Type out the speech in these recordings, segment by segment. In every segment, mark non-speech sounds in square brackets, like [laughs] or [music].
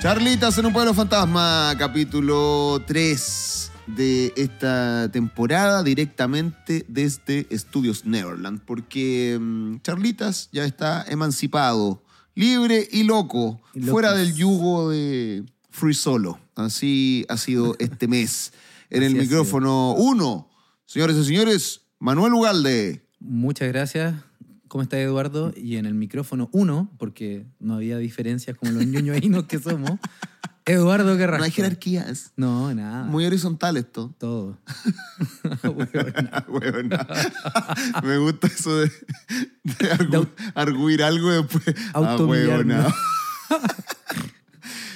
Charlitas en un pueblo fantasma, capítulo 3 de esta temporada, directamente desde Estudios Neverland, porque mm, Charlitas ya está emancipado, libre y loco, Y fuera del yugo de Free Solo. Así ha sido [laughs] este mes. En el micrófono 1, señores y señores, Manuel Ugalde. Muchas gracias. ¿Cómo está Eduardo? Y en el micrófono uno, porque no había diferencias como los ñoñoínos que somos, Eduardo Carrasco. No hay jerarquías. No, nada. Muy horizontal esto. Todo. [laughs] Huevona. Huevona. Me gusta eso de, de argu- arguir algo y después. Ah, Autohumillarnos. huevona.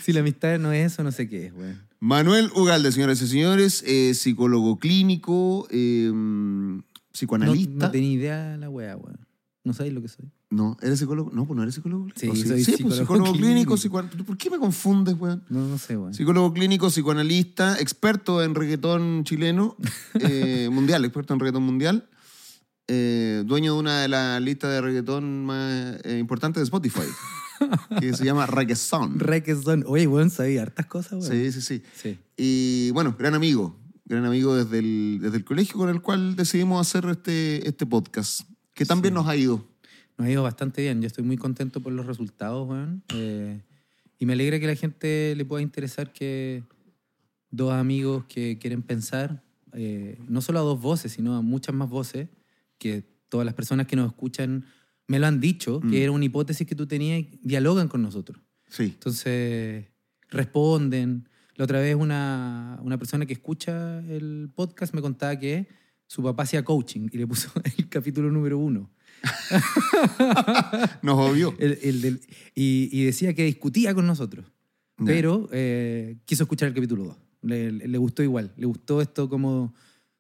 si la amistad no es eso, no sé qué es, weón. Manuel Ugalde, señores y señores, eh, psicólogo clínico, eh, No, psicoanalista. no tenía idea la weá, weón. No sabéis lo que soy. No, ¿eres psicólogo? No, pues no eres psicólogo. Sí, ¿O soy sí, pues, psicólogo psicólogo clínico, clínico. ¿Por qué me confundes, weón? No, no sé, weón. Psicólogo clínico, psicoanalista, experto en reggaetón chileno, [laughs] eh, mundial, experto en reggaetón mundial, eh, dueño de una de las listas de reggaetón más eh, importantes de Spotify, [laughs] que se llama Reggaeton. Requesón. Oye, weón, sabía hartas cosas, weón. Sí, sí, sí. Sí. Y bueno, gran amigo, gran amigo desde el, desde el colegio con el cual decidimos hacer este, este podcast, que también nos ha ido. Nos ha ido bastante bien. Yo estoy muy contento por los resultados, weón. Eh, y me alegra que la gente le pueda interesar que dos amigos que quieren pensar, eh, no solo a dos voces, sino a muchas más voces, que todas las personas que nos escuchan me lo han dicho, Mm. que era una hipótesis que tú tenías y dialogan con nosotros. Sí. Entonces, responden. La otra vez una, una persona que escucha el podcast me contaba que su papá hacía coaching y le puso [laughs] el capítulo número uno. [laughs] Nos obvió. El- el del- y, y decía que discutía con nosotros, pero eh, quiso escuchar el capítulo 2. Le, le- gustó igual. Le gustó esto como,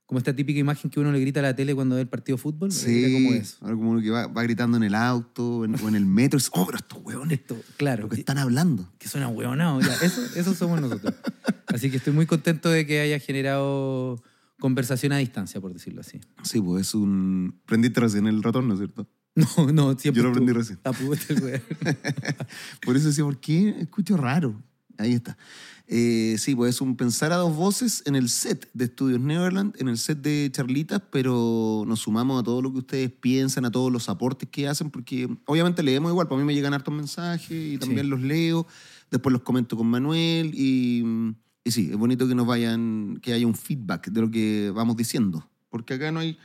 como esta típica imagen que uno le grita a la tele cuando ve el partido de fútbol. Sí, como eso. ahora como uno que va, va gritando en el auto en- o en el metro. dice, oh, pero estos huevones, Esto, claro, lo que están hablando. que suena hueonado. ya, Eso, eso somos nosotros. Así que estoy muy contento de que haya generado conversación a distancia, por decirlo así. Sí, pues es un... Prendiste recién el ratón, ¿no es cierto? [laughs] No, no, siempre. Yo lo aprendí estuvo- recién. [laughs] Por eso decía, ¿por qué escucho raro? Ahí está. Eh, sí, pues es un pensar a dos voces en el set de Estudios Neverland, en el set de Charlitas, pero nos sumamos a todo lo que ustedes piensan, a todos los aportes que hacen, porque obviamente leemos igual, para mí me llegan hartos mensajes y también Sí. los leo, después los comento con Manuel y, y sí, es bonito que nos vayan, que haya un feedback de lo que vamos diciendo, porque acá no hay,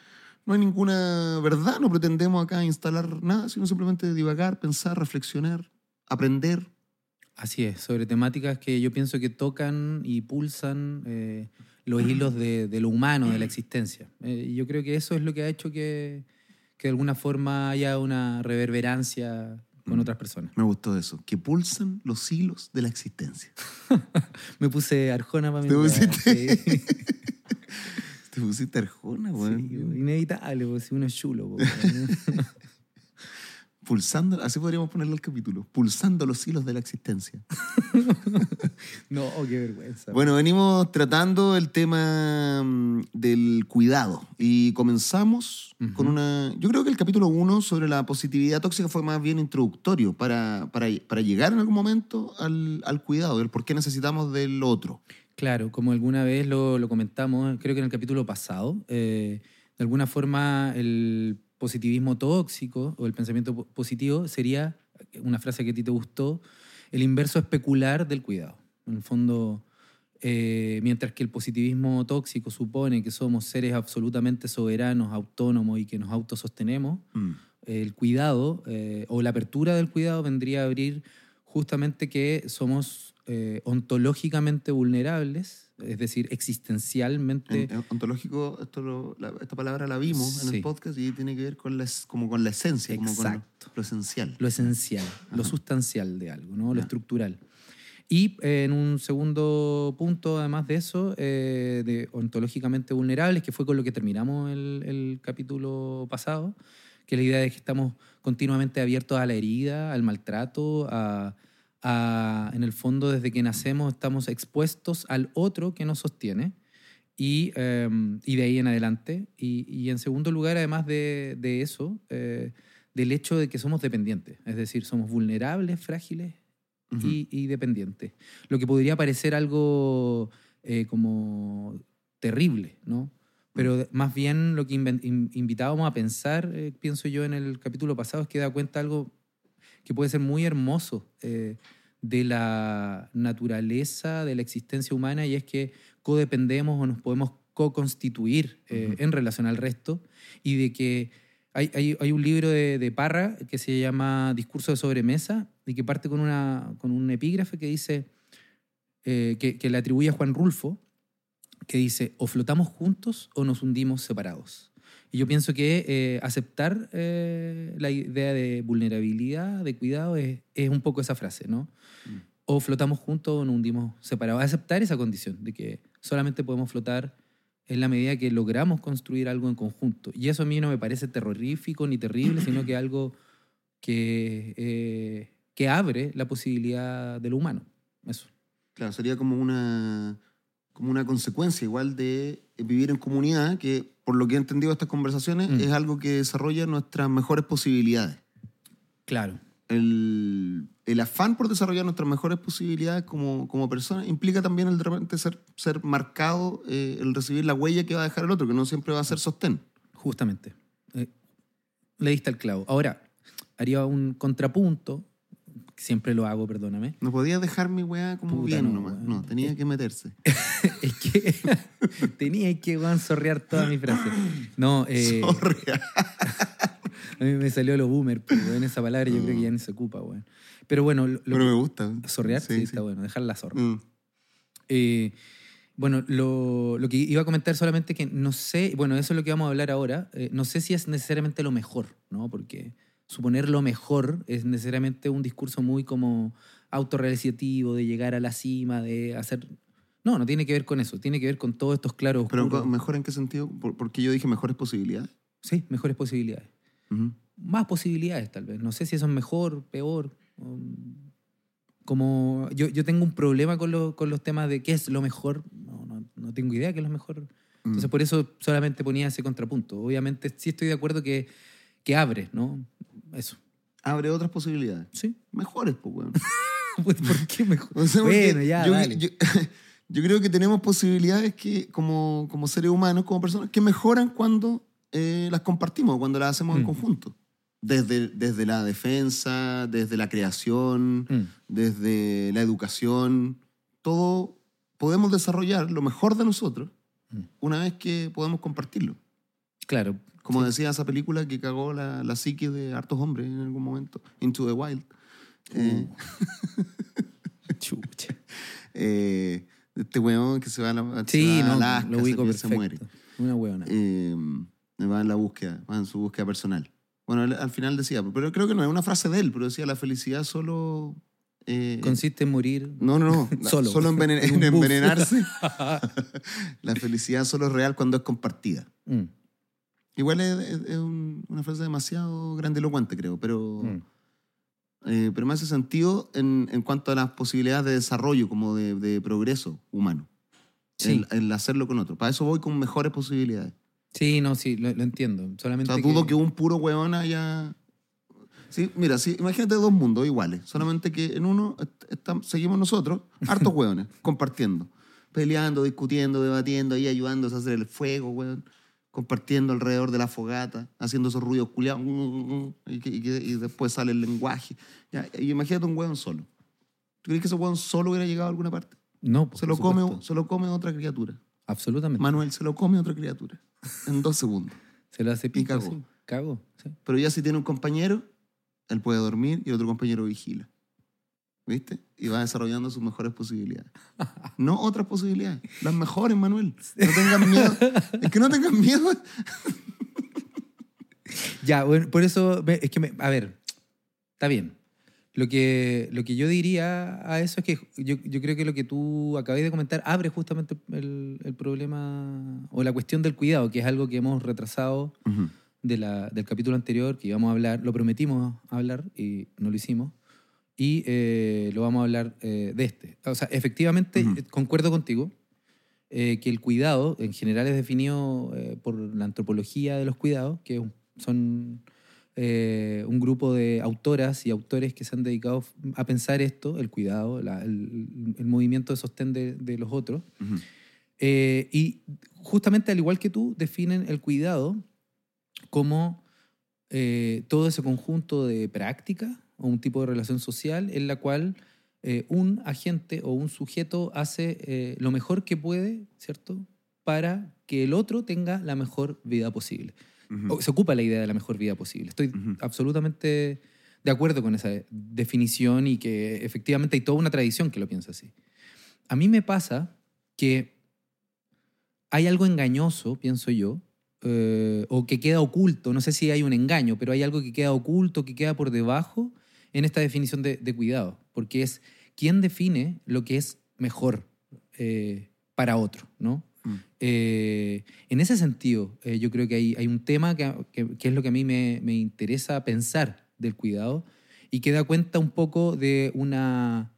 no hay ninguna verdad, no pretendemos acá instalar nada, sino simplemente divagar, pensar, reflexionar, aprender. Así es, sobre temáticas que yo pienso que tocan y pulsan eh, los hilos de, de lo humano, de la existencia. Eh, yo creo que eso es lo que ha hecho que, que de alguna forma haya una reverberancia con Mm. otras personas. Me gustó eso, que pulsan los hilos de la existencia. [laughs] Me puse Arjona para mi ¿Te pusiste? sí. [laughs] Te pusiste arjona, Sí, weón. inevitable, pues, si uno es chulo. weón. [laughs] Pulsando, así podríamos ponerle el capítulo, pulsando los hilos de la existencia. [laughs] no, qué vergüenza. Bueno, venimos tratando el tema mm, del cuidado y comenzamos con una... Yo creo que el capítulo 1 sobre la positividad tóxica fue más bien introductorio para, para, para llegar en algún momento al, al cuidado, el por qué necesitamos del otro. Claro, como alguna vez lo, lo comentamos, creo que en el capítulo pasado, eh, de alguna forma el positivismo tóxico o el pensamiento po- positivo sería, una frase que a ti te gustó, el inverso especular del cuidado. En el fondo, eh, mientras que el positivismo tóxico supone que somos seres absolutamente soberanos, autónomos y que nos autosostenemos, Mm. el cuidado eh, o la apertura del cuidado vendría a abrir justamente que somos eh, ontológicamente vulnerables, es decir, existencialmente. En- en ontológico, esto lo- la- esta palabra la vimos en el podcast y tiene que ver con la, como con la esencia, como con lo, Exacto. lo esencial. lo esencial, lo sustancial de algo, ¿no? lo estructural. Y eh, en un segundo punto, además de eso, eh, de ontológicamente vulnerables, que fue con lo que terminamos el, el capítulo pasado, que la idea es que estamos continuamente abiertos a la herida, al maltrato, a, a- en el fondo desde que nacemos estamos expuestos al otro que nos sostiene y, eh, y de ahí en adelante. Y, y en segundo lugar, además de, de eso, eh, del hecho de que somos dependientes, es decir, somos vulnerables, frágiles y, y dependiente. Lo que podría parecer algo eh, como terrible, ¿no? Pero de- más bien lo que invitábamos a pensar, eh, pienso yo en el capítulo pasado, es que da cuenta algo que puede ser muy hermoso eh, de la naturaleza de la existencia humana y es que codependemos o nos podemos co-constituir eh, en relación al resto y de que hay, hay- hay un libro de, de Parra que se llama Discurso de sobremesa y que parte con, una, con un epígrafe que dice, eh, que, que le atribuye a Juan Rulfo, que dice, o flotamos juntos o nos hundimos separados. Y yo pienso que eh, aceptar eh, la idea de vulnerabilidad, de cuidado, es, es un poco esa frase, ¿no? Mm. O flotamos juntos o nos hundimos separados. Aceptar esa condición de que solamente podemos flotar en la medida que logramos construir algo en conjunto. Y eso a mí no me parece terrorífico ni terrible, sino que algo que, eh, que abre la posibilidad de lo humano. Eso. Claro, sería como una, como una consecuencia igual de vivir en comunidad, que por lo que he entendido de estas conversaciones, Mm. es algo que desarrolla nuestras mejores posibilidades. Claro. El, el afán por desarrollar nuestras mejores posibilidades como, como personas implica también el de repente ser, ser marcado, eh, el recibir la huella que va a dejar el otro, que no siempre va a ser sostén. Justamente. Eh, le diste al clavo. Ahora, haría un contrapunto, siempre lo hago, perdóname. No podía dejar mi weá como Puta, bien no, nomás. weón. No, tenía que meterse. [laughs] es que [laughs] tenía que weón, sorrear toda mi frase. No, [laughs] eh, a mí me salió lo boomer, pues, weón, esa palabra yo creo que ya ni se ocupa, weón. Pero bueno, lo, Pero me gusta. sorrear, sí, está bueno, dejar la zorra. Mm. Eh, bueno, lo, lo que iba a comentar solamente que no sé, bueno, eso es lo que vamos a hablar ahora, eh, no sé si es necesariamente lo mejor, ¿no? Porque suponer lo mejor es necesariamente un discurso muy como autorrealizativo, de llegar a la cima, de hacer... No, no tiene que ver con eso, tiene que ver con todos estos claros Pero. ¿mejor en qué sentido? ¿Por- Porque yo dije mejores posibilidades. Sí, mejores posibilidades. Más posibilidades, tal vez. No sé si eso es mejor, peor. um, Como yo, yo tengo un problema con, lo- con los temas de qué es lo mejor. No, no, no tengo idea qué es lo mejor. Entonces, Mm. por eso solamente ponía ese contrapunto. Obviamente, sí estoy de acuerdo que, que abre, ¿no? Eso. Abre otras posibilidades. Sí. Mejores, pues, weón. [laughs] Pues, ¿Por qué mejor? O sea, bueno, ya, yo, dale. yo- [laughs] yo creo que tenemos posibilidades que, como, como seres humanos, como personas, que mejoran cuando eh, las compartimos, cuando las hacemos en Mm. conjunto. Desde, desde la defensa, desde la creación, Mm, desde la educación, todo podemos desarrollar lo mejor de nosotros Mm. una vez que podemos compartirlo. claro. Como Sí. decía esa película que cagó la, la psique de hartos hombres en algún momento, Into the Wild. Eh, Chucha. [laughs] [laughs] eh, este weón que se va a, la, Sí, a no, Alaska, lo ubico pierde, se muere. Una huevona. Eh, va en la búsqueda, va en su búsqueda personal. Bueno, él al final decía, pero creo que no es una frase de él, pero decía, la felicidad solo... eh, Consiste en morir. no, no, no. [laughs] Solo. Solo envenen- En envenenarse. la felicidad solo es real cuando es compartida. Mm, Igual es, es- es un- una frase demasiado grandilocuente, creo, pero... mm. Eh, pero me hace sentido en, en cuanto a las posibilidades de desarrollo, como de, de progreso humano. Sí. El, el hacerlo con otro. Para eso voy con mejores posibilidades. Sí, no, sí, lo, lo entiendo. O Solamente sea, dudo que un puro weón haya... Sí, mira, sí, imagínate dos mundos iguales. Solamente que en uno est- estam- seguimos nosotros, hartos [laughs] hueones, compartiendo. Peleando, discutiendo, debatiendo, ahí ayudándose a hacer el fuego, weón. Compartiendo alrededor de la fogata, haciendo esos ruidos culiados. Y, que- y que- y después sale el lenguaje. Ya, y imagínate un hueón solo. ¿Tú crees que ese hueón solo hubiera llegado a alguna parte? No, Se lo, come, supuesto. se lo come otra criatura. Absolutamente. Manuel se lo come otra criatura. En dos segundos. [laughs] Se lo hace pico, cagó. sí. Cagó, sí. Pero ya si tiene un compañero, él puede dormir y el otro compañero vigila. ¿Viste? Y va desarrollando sus mejores posibilidades. No otras posibilidades, las mejores, Manuel. No tengan miedo. Es que no tengan miedo. Ya, bueno, por eso, es que, me- a ver, está bien. Lo que, lo que yo diría a eso es que yo, yo creo que lo que tú acabas de comentar abre justamente el, el problema o la cuestión del cuidado, que es algo que hemos retrasado de la- del capítulo anterior, que íbamos a hablar, lo prometimos hablar y no lo hicimos, y eh, lo vamos a hablar eh, de este. O sea, efectivamente, Ujú. eh, concuerdo contigo eh, que el cuidado en general es definido eh, por la antropología de los cuidados, que son eh, un grupo de autoras y autores que se han dedicado a pensar esto, el cuidado, la- el, el movimiento de sostén de, de los otros. Ujú. Eh, y justamente al igual que tú, definen el cuidado como eh, todo ese conjunto de práctica o un tipo de relación social en la cual eh, un agente o un sujeto hace eh, lo mejor que puede, ¿cierto? Para que el otro tenga la mejor vida posible. O se ocupa la idea de la mejor vida posible. Estoy absolutamente de acuerdo con esa definición y que efectivamente hay toda una tradición que lo piensa así. A mí me pasa que hay algo engañoso, pienso yo, eh, o que queda oculto, no sé si hay un engaño, pero hay algo que queda oculto, que queda por debajo en esta definición de, de cuidado, porque es quién define lo que es mejor eh, para otro, ¿no? Mm. Eh, en ese sentido, eh, yo creo que hay, hay un tema que, que- que es lo que a mí me, me interesa pensar del cuidado y que da cuenta un poco de una,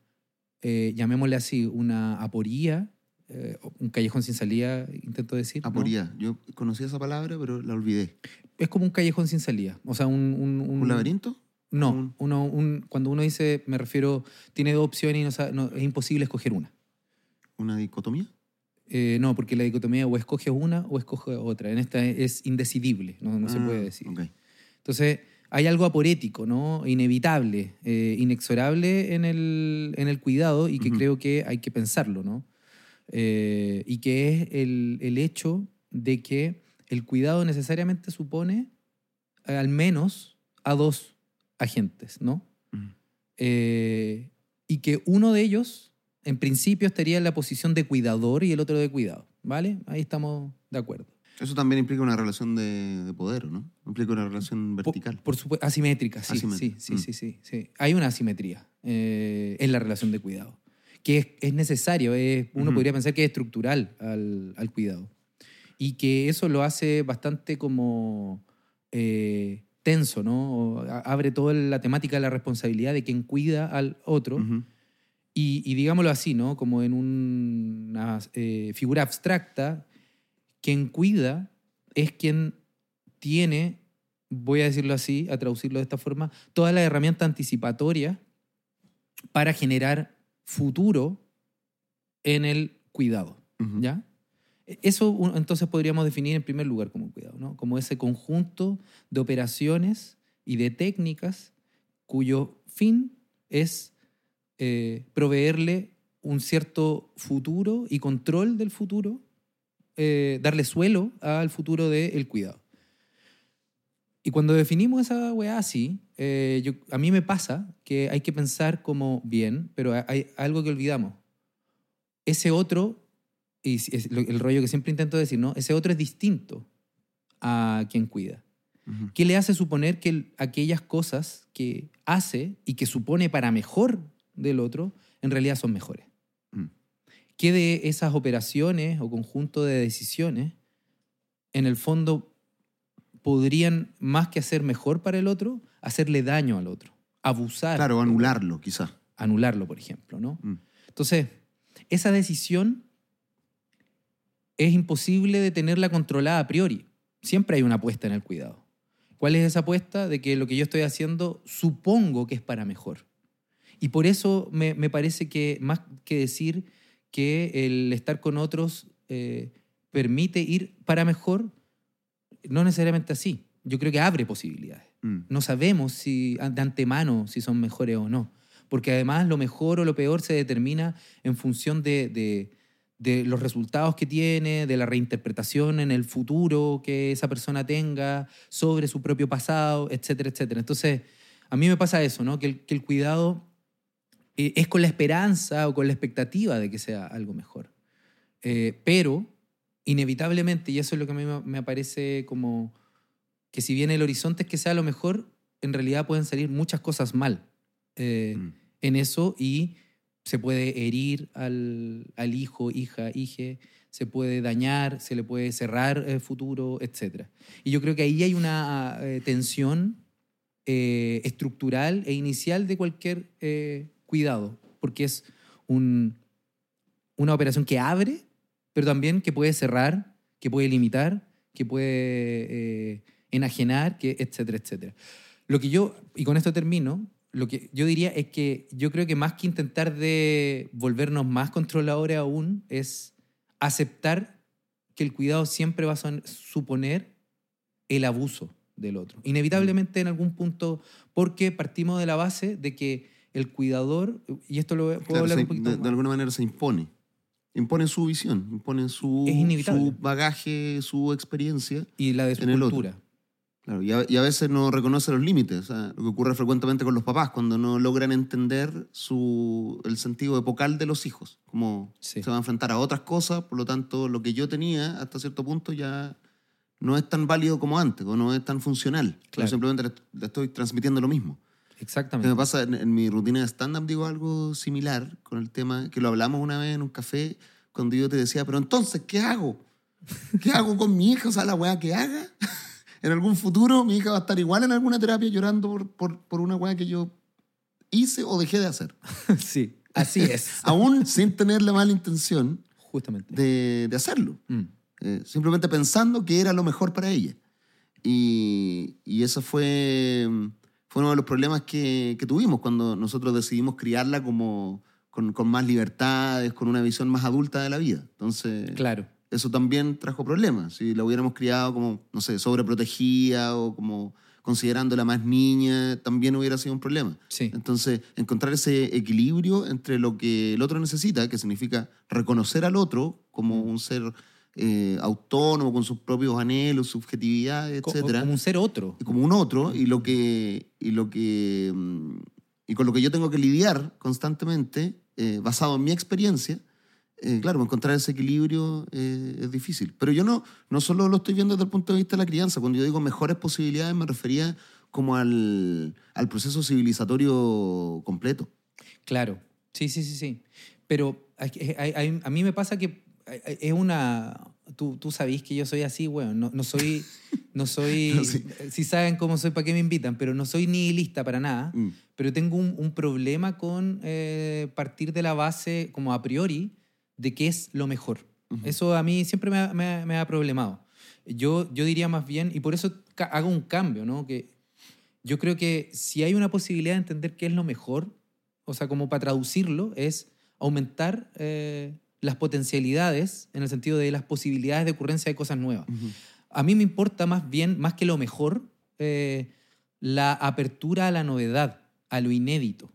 eh, llamémosle así, una aporía, eh, un callejón sin salida, intento decir. ¿no? Aporía. Yo conocía esa palabra, pero la olvidé. Es como un callejón sin salida. O sea, un... ¿Un, ¿Un laberinto? No, Un- uno, un- cuando uno dice, me refiero, tiene dos opciones y no sabe- no, es imposible escoger una. ¿Una dicotomía? Eh, no, porque la dicotomía o escoges una o escoges otra. En esta es indecidible, no, no se Ah, puede decir. Entonces, hay algo aporético, ¿no? Inevitable, eh, inexorable en el, en el cuidado y que creo que hay que pensarlo, ¿no? Eh, y que es el, el hecho de que el cuidado necesariamente supone al menos a dos agentes, ¿no? Eh, y que uno de ellos, en principio, estaría en la posición de cuidador y el otro de cuidado, ¿vale? Ahí estamos de acuerdo. Eso también implica una relación de, de poder, ¿no? Implica una relación vertical. Por, supuesto, asimétrica, sí, Asimétrica, sí, sí, mm. sí, sí, sí. Hay una asimetría eh, en la relación de cuidado, que es, es necesario, es- uno podría pensar que es estructural al, al cuidado. Y que eso lo hace bastante como eh, tenso, ¿no? O abre toda la temática de la responsabilidad de quien cuida al otro. Y, y digámoslo así, ¿no? Como en un- una eh, figura abstracta, quien cuida es quien tiene, voy a decirlo así, a traducirlo de esta forma, toda la herramienta anticipatoria para generar futuro en el cuidado. ¿Ya? Eso un- entonces podríamos definir en primer lugar como cuidado, ¿no? Como ese conjunto de operaciones y de técnicas cuyo fin es eh, proveerle un cierto futuro y control del futuro, eh, darle suelo al futuro del cuidado. Y cuando definimos esa weá así, eh, a mí me pasa que hay que pensar como bien, pero hay algo que olvidamos. Ese otro, y es- el rollo que siempre intento decir, ¿no? Ese otro es distinto a quien cuida. ¿Qué le hace suponer que el- aquellas cosas que hace y que supone para mejor del otro, en realidad son mejores? Mm. ¿Qué de esas operaciones o conjunto de decisiones, en el fondo, podrían, más que hacer mejor para el otro, hacerle daño al otro? Abusar. Claro, anularlo, quizás. Anularlo, por ejemplo, ¿no? Mm. Entonces, esa decisión es imposible de tenerla controlada a priori. Siempre hay una apuesta en el cuidado. ¿Cuál es esa apuesta? De que lo que yo estoy haciendo supongo que es para mejor. Y por eso me, me parece que más que decir que el estar con otros eh, permite ir para mejor, no necesariamente así. Yo creo que abre posibilidades Mm. no sabemos si de antemano si son mejores o no. Porque además lo mejor o lo peor se determina en función de, de- de los resultados que tiene, de la reinterpretación en el futuro que esa persona tenga sobre su propio pasado, etcétera, etcétera. Entonces, a mí me pasa eso, ¿no? Que el, que el cuidado eh, es con la esperanza o con la expectativa de que sea algo mejor. Eh, pero, inevitablemente, y eso es lo que a mí me- me parece como que si bien el horizonte es que sea lo mejor, en realidad pueden salir muchas cosas mal eh, Mm. en eso y se puede herir al, al hijo, hija, hije, se puede dañar, se le puede cerrar el futuro, etc. Y yo creo que ahí hay una eh, tensión eh, estructural e inicial de cualquier eh, cuidado, porque es un- una operación que abre, pero también que puede cerrar, que puede limitar, que puede eh, enajenar, que etcétera, etcétera. Lo que yo, y con esto termino, lo que yo diría es que yo creo que más que intentar de volvernos más controladores aún, es aceptar que el cuidado siempre va a suponer el abuso del otro. Inevitablemente en algún punto, porque partimos de la base de que el cuidador, y esto lo puedo Claro, hablar un poquito de, alguna manera se impone. Impone su visión, impone su, su bagaje, su experiencia. y la de su cultura. Claro, y, a, y a veces no reconoce los límites. O sea, lo que ocurre frecuentemente con los papás, cuando no logran entender su, el sentido epocal de los hijos. Como Sí. se va a enfrentar a otras cosas, por lo tanto, lo que yo tenía hasta cierto punto ya no es tan válido como antes, o no es tan funcional. Yo Claro. simplemente le, le estoy transmitiendo lo mismo. ¿Qué Exactamente. me pasa en, en mi rutina de stand-up? Digo algo similar con el tema que lo hablamos una vez en un café, cuando yo te decía, pero entonces, ¿qué hago? ¿Qué hago con mi hija? O sea, la weá que haga. [laughs] en algún futuro mi hija va a estar igual en alguna terapia llorando por, por, por una weá que yo hice o dejé de hacer. [laughs] sí, así es. [laughs] Aún sin tener la mala intención Justamente. de, de hacerlo. Mm. Eh, simplemente pensando que era lo mejor para ella. Y, y eso fue, fue uno de los problemas que, que tuvimos cuando nosotros decidimos criarla como, con, con más libertades, con una visión más adulta de la vida. Entonces, Claro. Eso también trajo problemas. Si la hubiéramos criado como, no sé, sobreprotegida o como considerándola más niña, también hubiera sido un problema. Sí. Entonces, encontrar ese equilibrio entre lo que el otro necesita, que significa reconocer al otro como un ser eh, autónomo, con sus propios anhelos, subjetividades, Co- etcétera, Como un ser otro. y como un otro, y lo que, y lo que mm, y con lo que yo tengo que lidiar constantemente, eh, basado en mi experiencia, eh, claro, encontrar ese equilibrio eh, es difícil. Pero yo no, no solo lo estoy viendo desde el punto de vista de la crianza. Cuando yo digo mejores posibilidades, me refería como al, al proceso civilizatorio completo. Claro, sí, sí, sí, sí. Pero a mí me pasa que hay- es una... Tú, tú sabís que yo soy así, bueno, no, no soy... [laughs] No soy... No, sí. Si saben cómo soy, ¿para qué me invitan? Pero no soy nihilista para nada. Mm. Pero tengo un, un problema con eh, partir de la base como a priori de qué es lo mejor. Ujú. Eso a mí siempre me ha, me ha- me ha problemado. Yo, yo diría más bien, y por eso hago un cambio, ¿no? Que yo creo que si hay una posibilidad de entender qué es lo mejor, o sea, como para traducirlo, es aumentar eh, las potencialidades en el sentido de las posibilidades de ocurrencia de cosas nuevas. Ujú. A mí me importa más bien, más que lo mejor, eh, la apertura a la novedad, a lo inédito.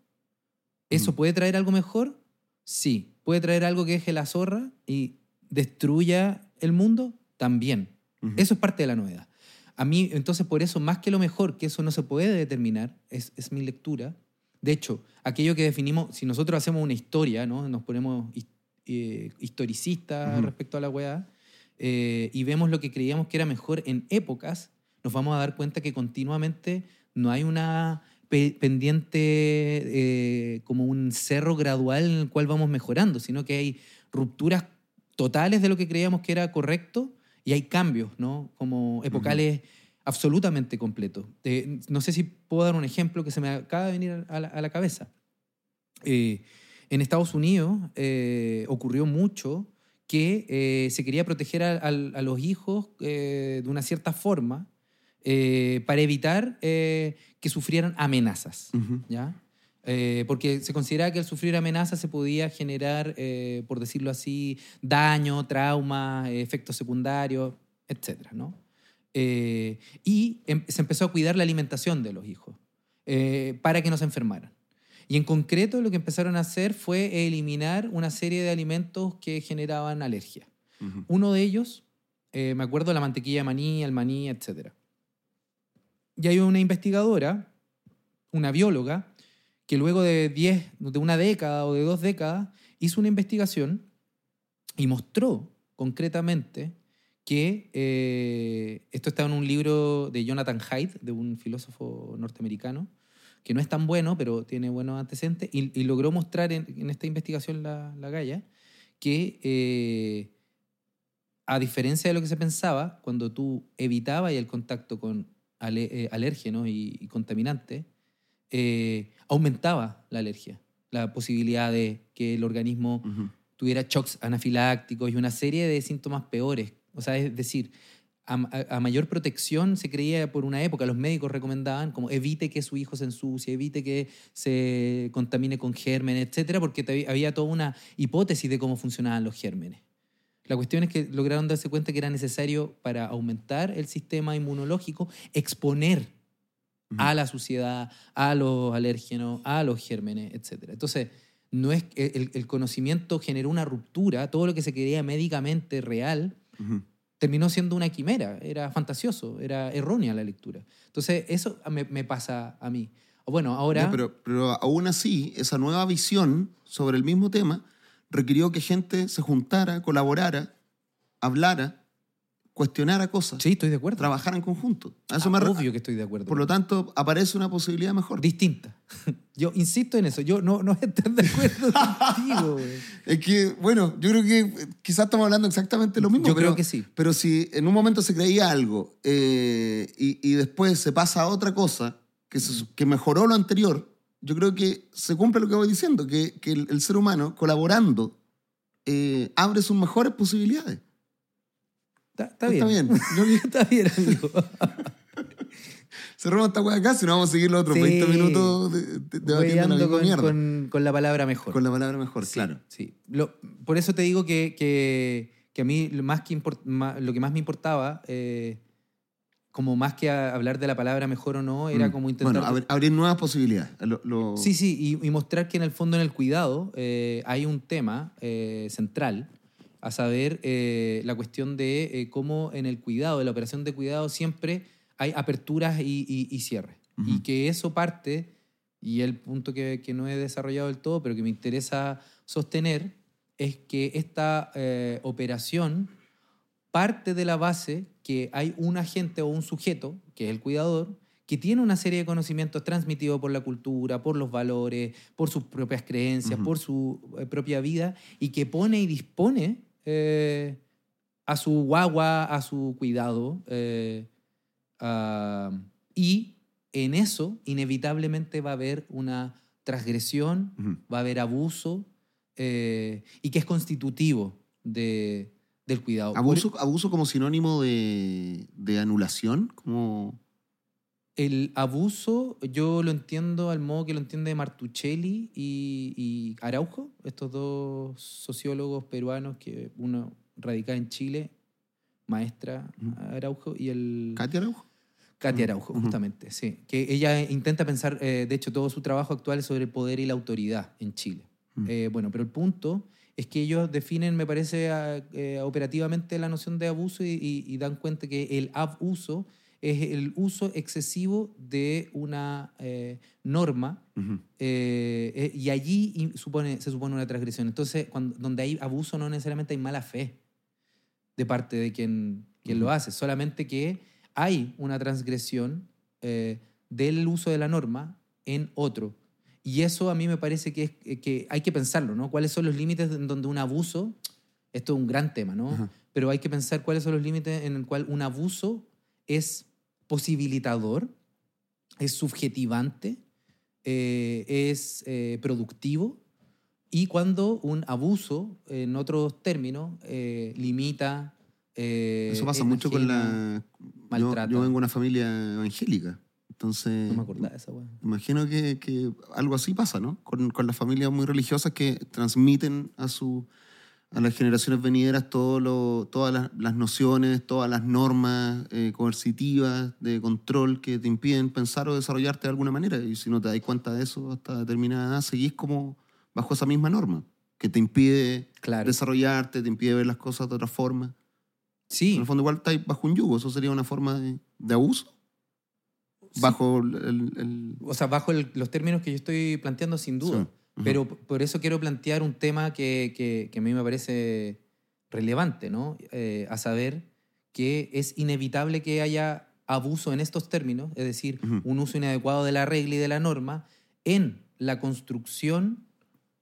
¿Eso Mm. puede traer algo mejor? Sí. ¿Puede traer algo que deje la zorra y destruya el mundo? También. Eso es parte de la novedad. A mí, entonces, por eso, más que lo mejor, que eso no se puede determinar, es, es mi lectura. De hecho, aquello que definimos, si nosotros hacemos una historia, ¿no? nos ponemos eh, historicistas respecto a la weá, eh, y vemos lo que creíamos que era mejor en épocas, nos vamos a dar cuenta que continuamente no hay una pendiente eh, como un cerro gradual en el cual vamos mejorando, sino que hay rupturas totales de lo que creíamos que era correcto y hay cambios, ¿no? Como epocales absolutamente completos. Eh, no sé si puedo dar un ejemplo que se me acaba de venir a la, a la cabeza. Eh, en Estados Unidos eh, ocurrió mucho que se quería proteger a, a- a los hijos de una cierta forma eh, para evitar eh, que sufrieran amenazas. Ujú. ¿ya? Eh, porque se consideraba que al sufrir amenazas se podía generar, eh, por decirlo así, daño, trauma, efectos secundarios, etc. ¿no? Eh, y em- se empezó a cuidar la alimentación de los hijos eh, para que no se enfermaran. Y en concreto lo que empezaron a hacer fue eliminar una serie de alimentos que generaban alergia. Ujú. Uno de ellos, me acuerdo, la mantequilla de maní, el maní, etc. Y hay una investigadora, una bióloga, que luego de, 10, de una década o de dos décadas hizo una investigación y mostró concretamente que eh, esto está en un libro de Jonathan Haidt, de un filósofo norteamericano, que no es tan bueno, pero tiene buenos antecedentes, y, logró mostrar en, esta investigación la, la que, eh, a diferencia de lo que se pensaba, cuando tú evitabas el contacto con ale- eh, alérgenos y, y contaminantes, eh, aumentaba la alergia, la posibilidad de que el organismo tuviera shocks anafilácticos y una serie de síntomas peores. O sea, es decir, a, a- mayor protección se creía por una época, los médicos recomendaban como evite que su hijo se ensucie, evite que se contamine con gérmenes, etcétera, porque había toda una hipótesis de cómo funcionaban los gérmenes. La cuestión es que lograron darse cuenta que era necesario para aumentar el sistema inmunológico exponer a la suciedad, a los alérgenos, a los gérmenes, etc. Entonces, no es, el, el conocimiento generó una ruptura, todo lo que se creía médicamente real terminó siendo una quimera, era fantasioso, era errónea la lectura. Entonces, eso me, me pasa a mí. Bueno, ahora... Ya, pero, pero aún así, esa nueva visión sobre el mismo tema requirió que gente se juntara, colaborara, hablara, cuestionara cosas, sí, estoy de acuerdo. trabajara en conjunto. A eso Ah, me obvio que estoy de acuerdo. Por lo tanto, aparece una posibilidad mejor. Distinta. [laughs] Yo insisto en eso. Yo no, no estoy de acuerdo [laughs] contigo. Es que, bueno, yo creo que quizás estamos hablando exactamente lo mismo. Yo pero, creo que sí. Pero si en un momento se creía algo eh, y, y después se pasa a otra cosa que, se- que mejoró lo anterior, yo creo que se cumple lo que voy diciendo, que, que el, el ser humano colaborando eh, abre sus mejores posibilidades. Está, está bien. Está bien. [laughs] Yo está bien, amigo. [laughs] cerramos esta hueá acá, si no vamos a seguir los otros Sí. 20 minutos de, de- debatiendo Hueveando misma con, mierda. con- con la palabra mejor. Con la palabra mejor, Sí, claro. Sí. Lo- por eso te digo que, que, que a mí lo, más que import- lo que más me importaba, eh, como más que hablar de la palabra mejor o no, era Mm. como intentar... Bueno, abrir, nuevas posibilidades. Lo- lo- Sí, sí, y, y mostrar que en el fondo en el cuidado eh, hay un tema eh, central, a saber eh, la cuestión de eh, cómo en el cuidado, en la operación de cuidado, siempre hay aperturas y, y- y cierres. Ujú. Y que eso parte, y el punto que, que no he desarrollado del todo, pero que me interesa sostener, es que esta eh, operación parte de la base que hay un agente o un sujeto, que es el cuidador, que tiene una serie de conocimientos transmitidos por la cultura, por los valores, por sus propias creencias, por su eh, propia vida, y que pone y dispone eh, a su guagua, a su cuidado. eh, y en eso, inevitablemente, va a haber una transgresión, va a haber abuso, y que es constitutivo de, del cuidado. Por- Abuso, abuso como sinónimo de, de anulación, como... El abuso, yo lo entiendo al modo que lo entiende Martuchelli y, y Araujo, estos dos sociólogos peruanos, que uno radicada en Chile, maestra. Araujo, y el... ¿Katia Araujo? Katia Araujo, justamente, sí. Que ella intenta pensar, eh, de hecho, todo su trabajo actual es sobre el poder y la autoridad en Chile. Eh, bueno, pero el punto es que ellos definen, me parece, a- eh, operativamente la noción de abuso y, y- y dan cuenta que el abuso es el uso excesivo de una eh, norma eh, eh, y allí supone, se supone una transgresión. Entonces, cuando, donde hay abuso no necesariamente hay mala fe de parte de quien, quien lo hace, solamente que hay una transgresión del uso de la norma en otro. Y eso a mí me parece que, es, eh, que hay que pensarlo, ¿no? ¿Cuáles son los límites en donde un abuso, esto es un gran tema, ¿no? Ajá. Pero hay que pensar cuáles son los límites en el cual un abuso es posibilitador, es subjetivante, eh, es eh, productivo y cuando un abuso, en otros términos, eh, limita... eh, Eso pasa mucho con la... Yo, maltrata. yo vengo de una familia evangélica, entonces... No me acordaba de esa weá. Imagino que, que algo así pasa, ¿no? Con, con las familias muy religiosas que transmiten a, su, a las generaciones venideras todo lo, todas las, las nociones, todas las normas eh, coercitivas de control que te impiden pensar o desarrollarte de alguna manera. Y si no te das cuenta de eso hasta determinada edad, seguís como bajo esa misma norma, que te impide Claro. desarrollarte, te impide ver las cosas de otra forma. Sí, En el fondo igual estás bajo un yugo, eso sería una forma de, de abuso. Sí. Bajo el... el- o sea, bajo el- los términos que yo estoy planteando, sin duda. Sí. Pero por eso quiero plantear un tema que, que- que a mí me parece relevante, ¿no? Eh, a saber que es inevitable que haya abuso en estos términos, es decir, un uso inadecuado de la regla y de la norma en la construcción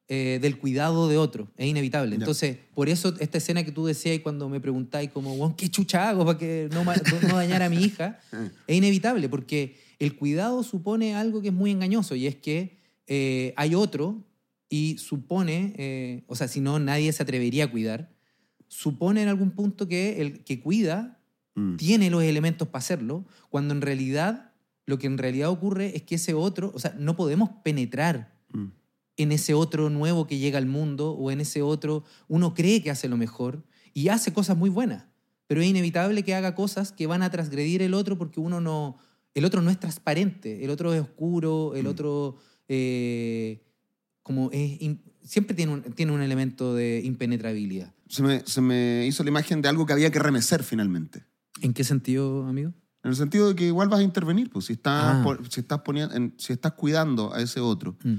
eh, del cuidado de otro. Es inevitable. Entonces, por eso esta escena que tú decías y cuando me preguntáis como, "Weón, ¿qué chucha hago para que no, [laughs] no dañar a mi hija? [laughs] Es inevitable porque el cuidado supone algo que es muy engañoso y es que eh, hay otro y supone, eh, o sea, si no nadie se atrevería a cuidar, supone en algún punto que el que cuida Mm. tiene los elementos para hacerlo, cuando en realidad lo que en realidad ocurre es que ese otro, o sea, no podemos penetrar. En ese otro nuevo que llega al mundo o en ese otro, uno cree que hace lo mejor y hace cosas muy buenas, pero es inevitable que haga cosas que van a transgredir el otro porque uno no, el otro no es transparente, el otro es oscuro, el Mm. otro eh, como es, in- siempre tiene un, tiene un elemento de impenetrabilidad. Se me, se me hizo la imagen de algo que había que remecer finalmente. ¿En qué sentido, amigo? En el sentido de que igual vas a intervenir, pues si estás, Ah. si estás, poniendo, en- si estás cuidando a ese otro Mm.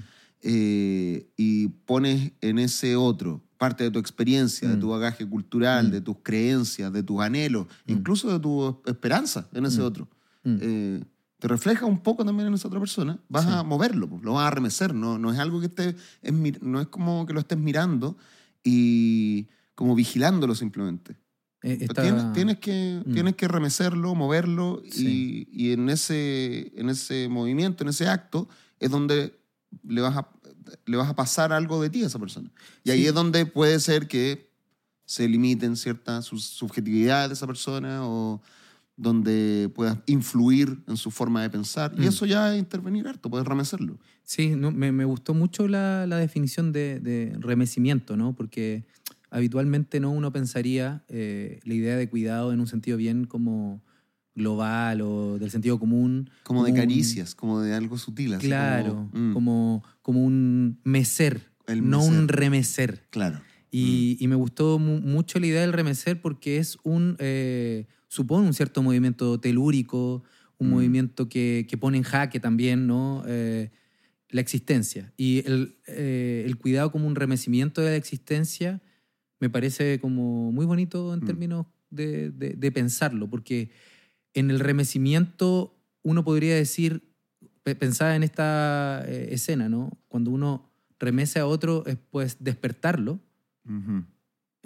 Eh, y pones en ese otro parte de tu experiencia, de Mm. tu bagaje cultural, Mm. de tus creencias, de tus anhelos, Mm. incluso de tu esperanza en ese Mm. otro, Mm. eh, te refleja un poco también en esa otra persona, vas Sí. a moverlo, pues, lo vas a remecer, no, no es algo que esté, es no es como que lo estés mirando y como vigilándolo simplemente. Eh, Tienes, tienes que, Mm. tienes que remecerlo, moverlo Sí. y, y en, ese, en ese movimiento, en ese acto, es donde le vas a, le vas a pasar algo de ti a esa persona. Y ahí Sí. es donde puede ser que se limiten ciertas subjetividades de esa persona o donde puedas influir en su forma de pensar. Y Mm. eso ya es intervenir harto, puedes remecerlo. Sí, no, me, me gustó mucho la, la definición de, de remecimiento, ¿no? Porque habitualmente no uno pensaría eh, la idea de cuidado en un sentido bien como global o del sentido común. Como de un- caricias, como de algo sutil. así Claro, como, mm, como, como un mecer, El no un mecer. remecer. Claro. Y, y me gustó mu- mucho la idea del remecer porque es un, eh, supone un cierto movimiento telúrico, un Mm. movimiento que, que pone en jaque también ¿no? Eh, la existencia. Y el, eh, el cuidado como un remecimiento de la existencia me parece como muy bonito en Mm. términos de, de- de pensarlo, porque en el remecimiento uno podría decir, pe- pensaba en esta eh, escena, ¿no? Cuando uno remece a otro es pues despertarlo,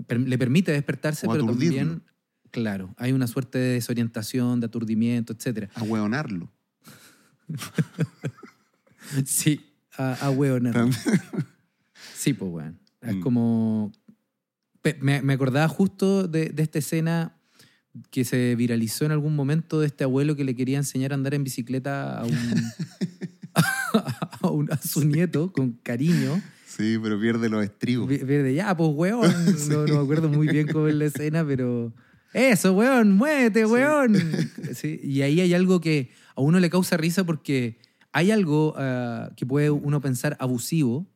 le permite despertarse, O pero aturdirlo. también, claro, hay una suerte de desorientación, de aturdimiento, etc. Ahueonarlo. [laughs] Sí, a, a hueonar. También. Sí, pues, bueno. Es Mm. como... Me, me acordaba justo de, de esta escena que se viralizó en algún momento de este abuelo que le quería enseñar a andar en bicicleta a, un, [laughs] a, un- a su nieto con cariño. Sí, pero pierde los estribos. Verde, ya, pues, weón. [laughs] No, no me acuerdo muy bien cómo es la escena, pero. Eso, weón, muévete, weón. [laughs] Sí, y ahí hay algo que a uno le causa risa porque hay algo ah, que puede uno pensar abusivo,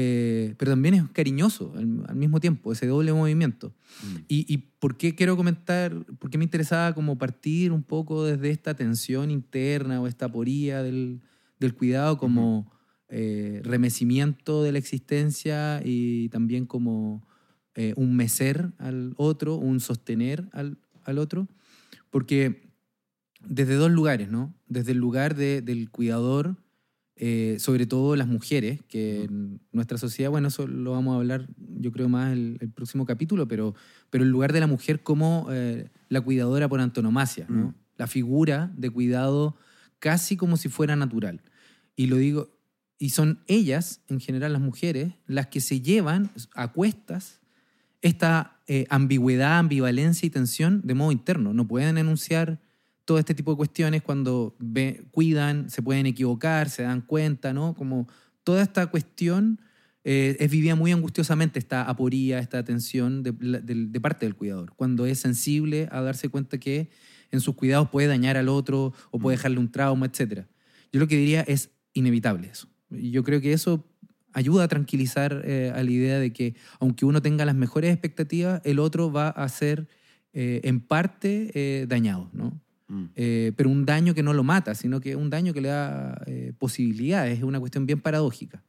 eh, pero también es cariñoso al, al mismo tiempo, ese doble movimiento. Mm. Y, y por qué quiero comentar, por qué me interesaba como partir un poco desde esta tensión interna o esta aporía del, del cuidado como eh, remecimiento de la existencia y también como eh, un mecer al otro, un sostener al, al otro, porque desde dos lugares, ¿no? Desde el lugar de- del cuidador, eh, sobre todo las mujeres, que en nuestra sociedad, bueno, eso lo vamos a hablar yo creo más el, el próximo capítulo, pero, pero el lugar de la mujer como eh, la cuidadora por antonomasia, ¿no? Mm. La figura de cuidado casi como si fuera natural. Y lo digo, y son ellas, en general las mujeres, las que se llevan a cuestas esta eh, ambigüedad, ambivalencia y tensión de modo interno. No pueden enunciar todo este tipo de cuestiones cuando ve- cuidan, se pueden equivocar, se dan cuenta, ¿no? Como toda esta cuestión eh, es vivida muy angustiosamente, esta aporía, esta tensión de, del- de parte del cuidador, cuando es sensible a darse cuenta que en sus cuidados puede dañar al otro o puede dejarle un trauma, etc. Yo lo que diría es inevitable eso. Yo creo que eso ayuda a tranquilizar eh, a la idea de que aunque uno tenga las mejores expectativas, el otro va a ser eh, en parte eh, dañado, ¿no? Mm. Eh, pero un daño que no lo mata, sino que un daño que le da eh, posibilidades, es una cuestión bien paradójica.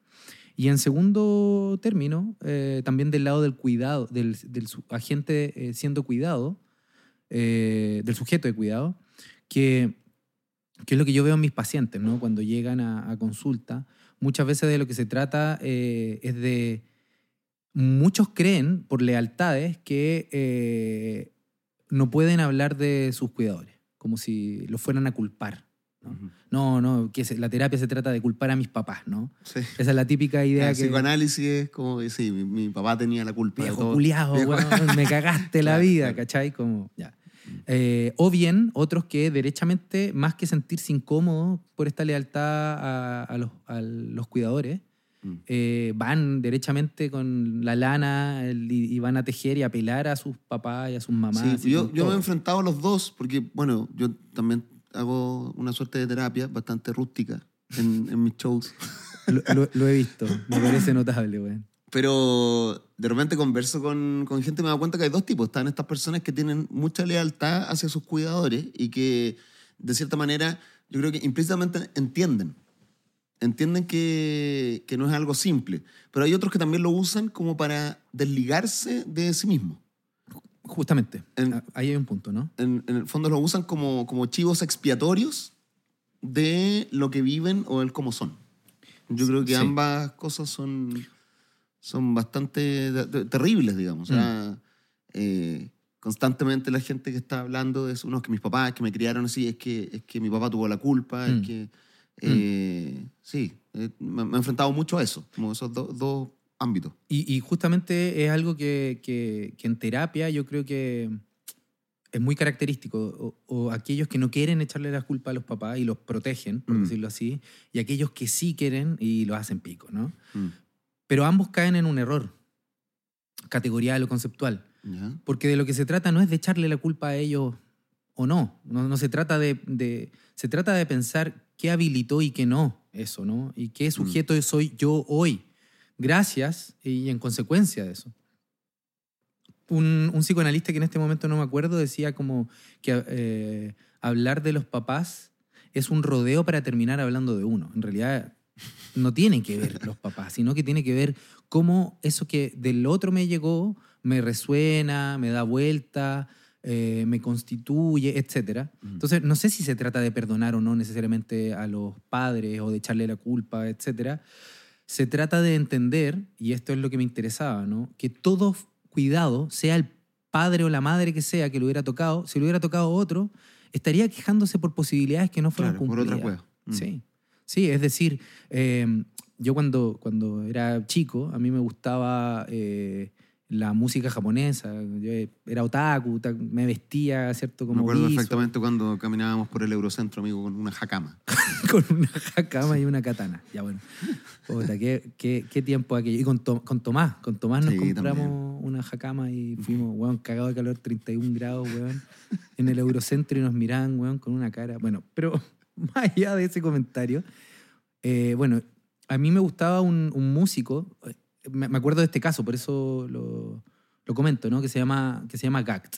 Y en segundo término, eh, también del lado del cuidado, del, del agente eh, siendo cuidado, eh, del sujeto de cuidado, que, que es lo que yo veo en mis pacientes, ¿no? Cuando llegan a, a consulta, muchas veces de lo que se trata eh, es de... Muchos creen, por lealtades, que no pueden hablar de sus cuidadores, como si los fueran a culpar. ¿no? Ujú. No, no, que la terapia se trata de culpar a mis papás, ¿no? Sí. Esa es la típica idea El que... psicoanálisis es como, sí, mi, mi papá tenía la culpa de Viejo todo. culiado, Viejo- me cagaste la [laughs] vida. ¿cachai? Como, ya. Eh, o bien otros que derechamente, más que sentirse incómodos por esta lealtad a, a los, a los cuidadores, Mm. eh, van derechamente con la lana el- y, y van a tejer y a pelar a sus papás y a sus mamás. Sí, yo, yo me he enfrentado a los dos, porque, bueno, yo también hago una suerte de terapia bastante rústica en, en mis shows. [laughs] Lo, lo- lo he visto, me parece notable, weón. Pero de repente converso con, con gente y me doy cuenta que hay dos tipos. Están estas personas que tienen mucha lealtad hacia sus cuidadores y que, de cierta manera, yo creo que implícitamente entienden. Entienden que, que no es algo simple. Pero hay otros que también lo usan como para desligarse de sí mismos. Justamente, En- a- ahí hay un punto, ¿no? en, en el fondo lo usan como, como chivos expiatorios de lo que viven o el cómo son. Yo creo que Sí. ambas cosas son, son bastante terribles, digamos. O sea, Mm. eh, constantemente la gente que está hablando es que mis papás que me criaron así, es que, es que mi papá tuvo la culpa, Mm. es que... eh, Sí, eh, me, me he enfrentado mucho a eso, como esos do- dos ámbitos. Y, y justamente es algo que, que- que en terapia yo creo que es muy característico. O, o aquellos que no quieren echarle la culpa a los papás y los protegen, por Mm. decirlo así, y aquellos que sí quieren y lo hacen pico, ¿no? Mm. Pero ambos caen en un error categorial o conceptual. ¿Ya? Porque de lo que se trata no es de echarle la culpa a ellos o no. No, no se trata de, de- Se trata de pensar qué habilitó y qué no eso, ¿no? Y qué sujeto soy yo hoy, gracias y en consecuencia de eso. Un, un psicoanalista que en este momento no me acuerdo decía como que eh, hablar de los papás es un rodeo para terminar hablando de uno. En realidad no tienen que ver los papás, sino que tiene que ver cómo eso que del otro me llegó me resuena, me da vuelta, eh, me constituye, etc. Entonces, no sé si se trata de perdonar o no necesariamente a los padres o de echarle la culpa, etc. Se trata de entender, y esto es lo que me interesaba, ¿no? que todo cuidado, sea el padre o la madre que sea que lo hubiera tocado, si lo hubiera tocado otro, estaría quejándose por posibilidades que no fueron Claro, por otra cumplidas. Mm. Sí, sí, es decir, eh, yo cuando, cuando era chico, a mí me gustaba eh, la música japonesa, yo era otaku, ta- me vestía, ¿cierto? Como Me acuerdo guiso, perfectamente cuando caminábamos por el Eurocentro, amigo, con una jacama. [laughs] con una jacama y una katana. Ya bueno, Puta, qué, qué, qué tiempo aquello. Y con, con Tomás, con Tomás nos Sí, compramos también. una jacama y fuimos, weón, cagado de calor, 31 grados, weón, en el Eurocentro y nos miraban, weón, con una cara. Bueno, pero [laughs] más allá de ese comentario, eh, bueno, a mí me gustaba un, un músico, me, acuerdo de este caso, por eso lo, lo comento, ¿no? Que se llama, que se llama Gact,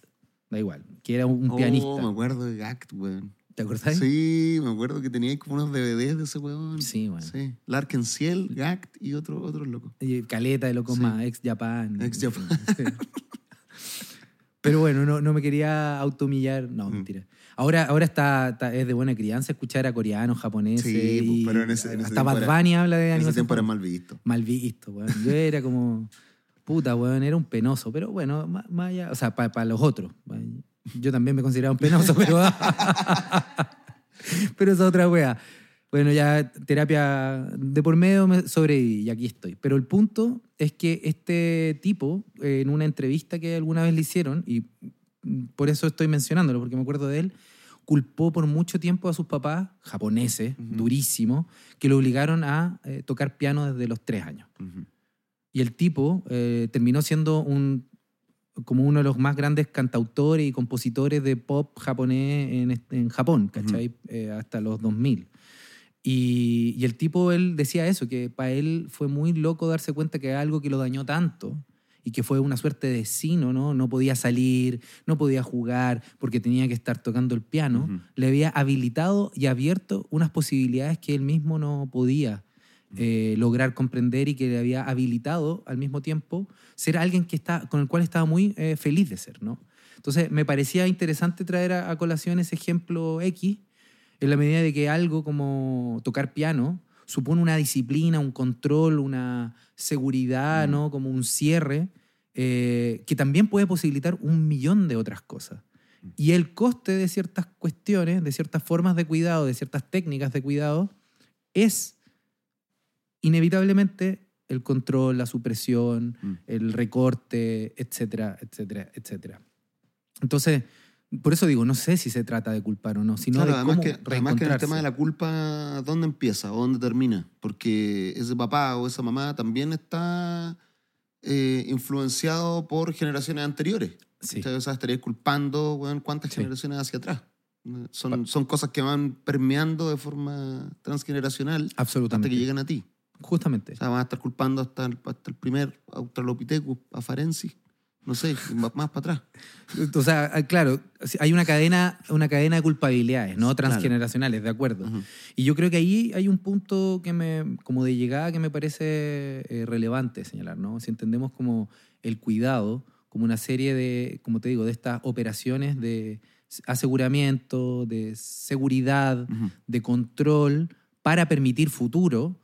da igual, que era un, Oh, pianista. me acuerdo de Gact, weón. ¿Te acordás? Sí, me acuerdo que tenía como unos DVDs de ese weón. Sí, bueno. Sí. Larkin Ciel, Gact y otro, otro loco. Y Caleta de locos Sí. más, ex Japan. Ex Japan. Sí. [laughs] Pero bueno, no, no me quería automillar. No, Mm. mentira. Ahora, ahora está, está- es de buena crianza escuchar a coreanos, japoneses. Sí, pues, y pero en ese- en ese hasta Bad Bunny habla de En ese animación. tiempo era mal visto. Mal visto, weón. Yo era como. Puta, weón, era un penoso. Pero bueno, más, más allá. O sea, para los otros. Yo también me consideraba un penoso, [laughs] pero. pero esa otra wea. Bueno, ya terapia de por medio me sobreviví y aquí estoy. Pero el punto es que este tipo, en una entrevista que alguna vez le hicieron, y por eso estoy mencionándolo, porque me acuerdo de él, culpó por mucho tiempo a sus papás, japoneses, Ujú. durísimos, que lo obligaron a eh, tocar piano desde los tres años. Ujú. Y el tipo eh, terminó siendo un, como uno de los más grandes cantautores y compositores de pop japonés en, en Japón, ¿cachai? Eh, hasta los 2000. Y, y el tipo, él decía eso, que para él fue muy loco darse cuenta que algo que lo dañó tanto y que fue una suerte de sino, ¿no? No podía salir, no podía jugar porque tenía que estar tocando el piano, le había habilitado y abierto unas posibilidades que él mismo no podía eh, lograr comprender y que le había habilitado al mismo tiempo ser alguien que está, con el cual estaba muy eh, feliz de ser, ¿no? Entonces me parecía interesante traer a, a colación ese ejemplo X, en la medida de que algo como tocar piano supone una disciplina, un control, una seguridad, Mm. ¿no? Como un cierre, eh, que también puede posibilitar un millón de otras cosas. Y el coste de ciertas cuestiones, de ciertas formas de cuidado, de ciertas técnicas de cuidado, es inevitablemente el control, la supresión, Mm. el recorte, etcétera, etcétera, etcétera. Entonces, Por eso digo, no sé si se trata de culpar o no, sino Claro, de además, cómo que, además que en el tema de la culpa, ¿dónde empieza o dónde termina? Porque ese papá o esa mamá también está eh, influenciado por generaciones anteriores. Sí. Entonces, o sea, estarías culpando, weón, cuántas Sí. generaciones hacia atrás. Son, son cosas que van permeando de forma transgeneracional hasta Absolutamente. que llegan a ti. Justamente. O sea, van a estar culpando hasta el, hasta el primer Australopithecus, afarensis, no sé, más para atrás. O sea, ah, claro, hay una cadena, una cadena de culpabilidades, ¿no? Claro. Transgeneracionales, de acuerdo. Y yo creo que ahí hay un punto que me, como de llegada que me parece eh, relevante señalar, ¿no? Si entendemos como el cuidado, como una serie de, como te digo, de estas operaciones de aseguramiento, de seguridad, de control para permitir futuro,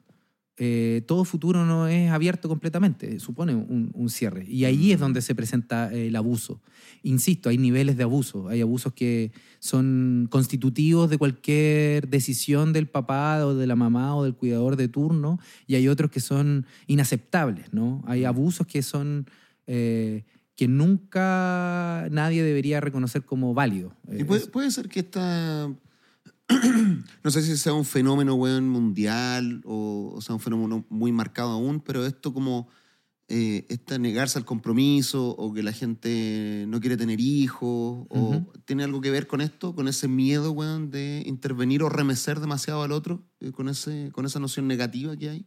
eh, todo futuro no es abierto completamente, supone un, un cierre. Y ahí es donde se presenta eh, el abuso. Insisto, hay niveles de abuso. Hay abusos que son constitutivos de cualquier decisión del papá o de la mamá o del cuidador de turno, y hay otros que son inaceptables, ¿no? Hay abusos que son... eh, que nunca nadie debería reconocer como válidos. Y puede, puede ser que esta. [clears throat] no sé si sea un fenómeno weón, mundial o, o sea un fenómeno muy marcado aún, pero esto como. Eh, esta negarse al compromiso o que la gente no quiere tener hijos o tiene algo que ver con esto, con ese miedo, weón, de intervenir o remecer demasiado al otro, eh, con, ese, con esa noción negativa que hay.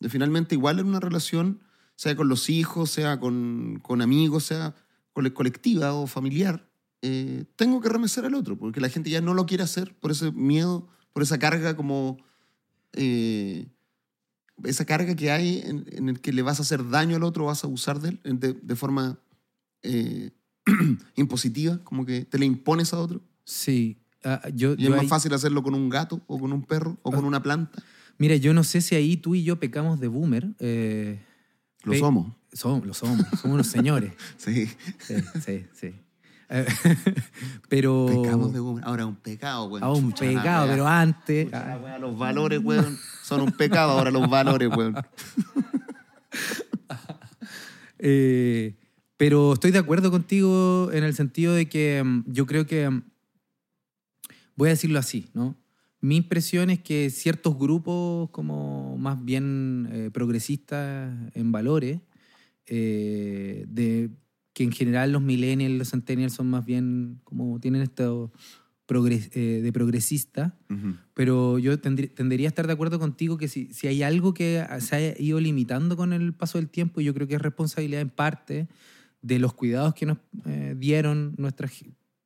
De finalmente, igual en una relación, sea con los hijos, sea con, con amigos, sea cole- colectiva o familiar, eh, tengo que remecer al otro, porque la gente ya no lo quiere hacer por ese miedo, por esa carga como... eh, esa carga que hay en, en el que le vas a hacer daño al otro, vas a abusar de él de, de forma eh, [clears throat] impositiva, como que te le impones a otro. Sí. Ah, yo, Y yo es más fácil hacerlo con un gato o con un perro o con una planta. Mira, yo no sé si ahí tú y yo pecamos de boomer. eh, Lo somos. somos, lo somos, somos unos señores. [laughs] Sí. Sí, sí, sí. [laughs] Pero. Pecamos de boomer. Ahora un pecado, weón. a un Chucha pecado, pero antes. Chucha la wea, los valores, weón, son un pecado. Ahora los valores, weón. [laughs] eh, pero estoy de acuerdo contigo en el sentido de que mm, yo creo que. mm, Voy a decirlo así, ¿no? Mi impresión es que ciertos grupos, como más bien eh, progresistas en valores, eh, de, que en general los millennials, los centennials son más bien como tienen esto progres- eh, de progresista, pero yo tendrí- tendería a estar de acuerdo contigo que si, si hay algo que se haya ido limitando con el paso del tiempo, yo creo que es responsabilidad en parte de los cuidados que nos eh, dieron nuestras,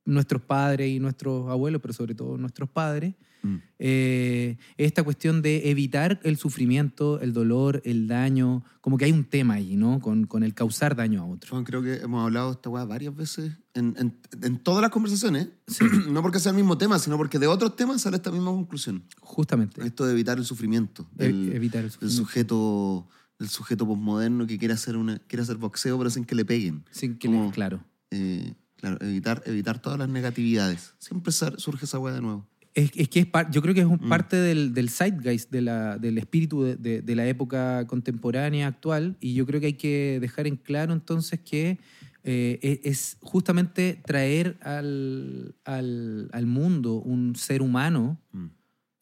nuestros padres y nuestros abuelos, pero sobre todo nuestros padres, Mm. eh, esta cuestión de evitar el sufrimiento, el dolor, el daño, como que hay un tema ahí, ¿no? Con, con el causar daño a otro. Juan, creo que hemos hablado de esta weá varias veces en, en- en todas las conversaciones. Sí. [clears throat] no porque sea el mismo tema, sino porque de otros temas sale esta misma conclusión. Justamente. Esto de evitar el sufrimiento. E- del- evitar el sufrimiento. sujeto el sujeto posmoderno que quiere hacer una quiere hacer boxeo pero sin que le peguen Sin que como- claro. Eh, claro evitar evitar todas las negatividades siempre surge esa weá de nuevo Es, es que es par- yo creo que es un Mm. parte del, del zeitgeist, de la, del espíritu de, de- de la época contemporánea actual, y yo creo que hay que dejar en claro entonces que eh, e- es justamente traer al, al, al mundo un ser humano, Mm.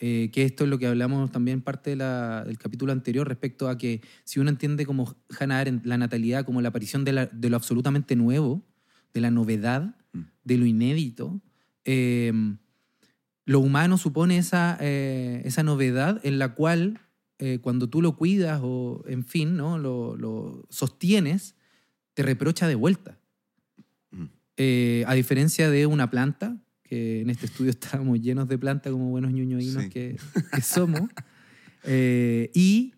eh, que esto es lo que hablamos también parte de la- del capítulo anterior respecto a que si uno entiende como Hannah Arendt la natalidad como la aparición de, la- de lo absolutamente nuevo, de la novedad, Mm. de lo inédito, eh, lo humano supone esa, eh, esa novedad en la cual eh, cuando tú lo cuidas o, en fin, ¿no? lo, lo sostienes, te reprocha de vuelta. Mm. Eh, a diferencia de una planta, que en este estudio [laughs] estábamos llenos de planta como buenos ñuñoínos Sí. que, que somos, y,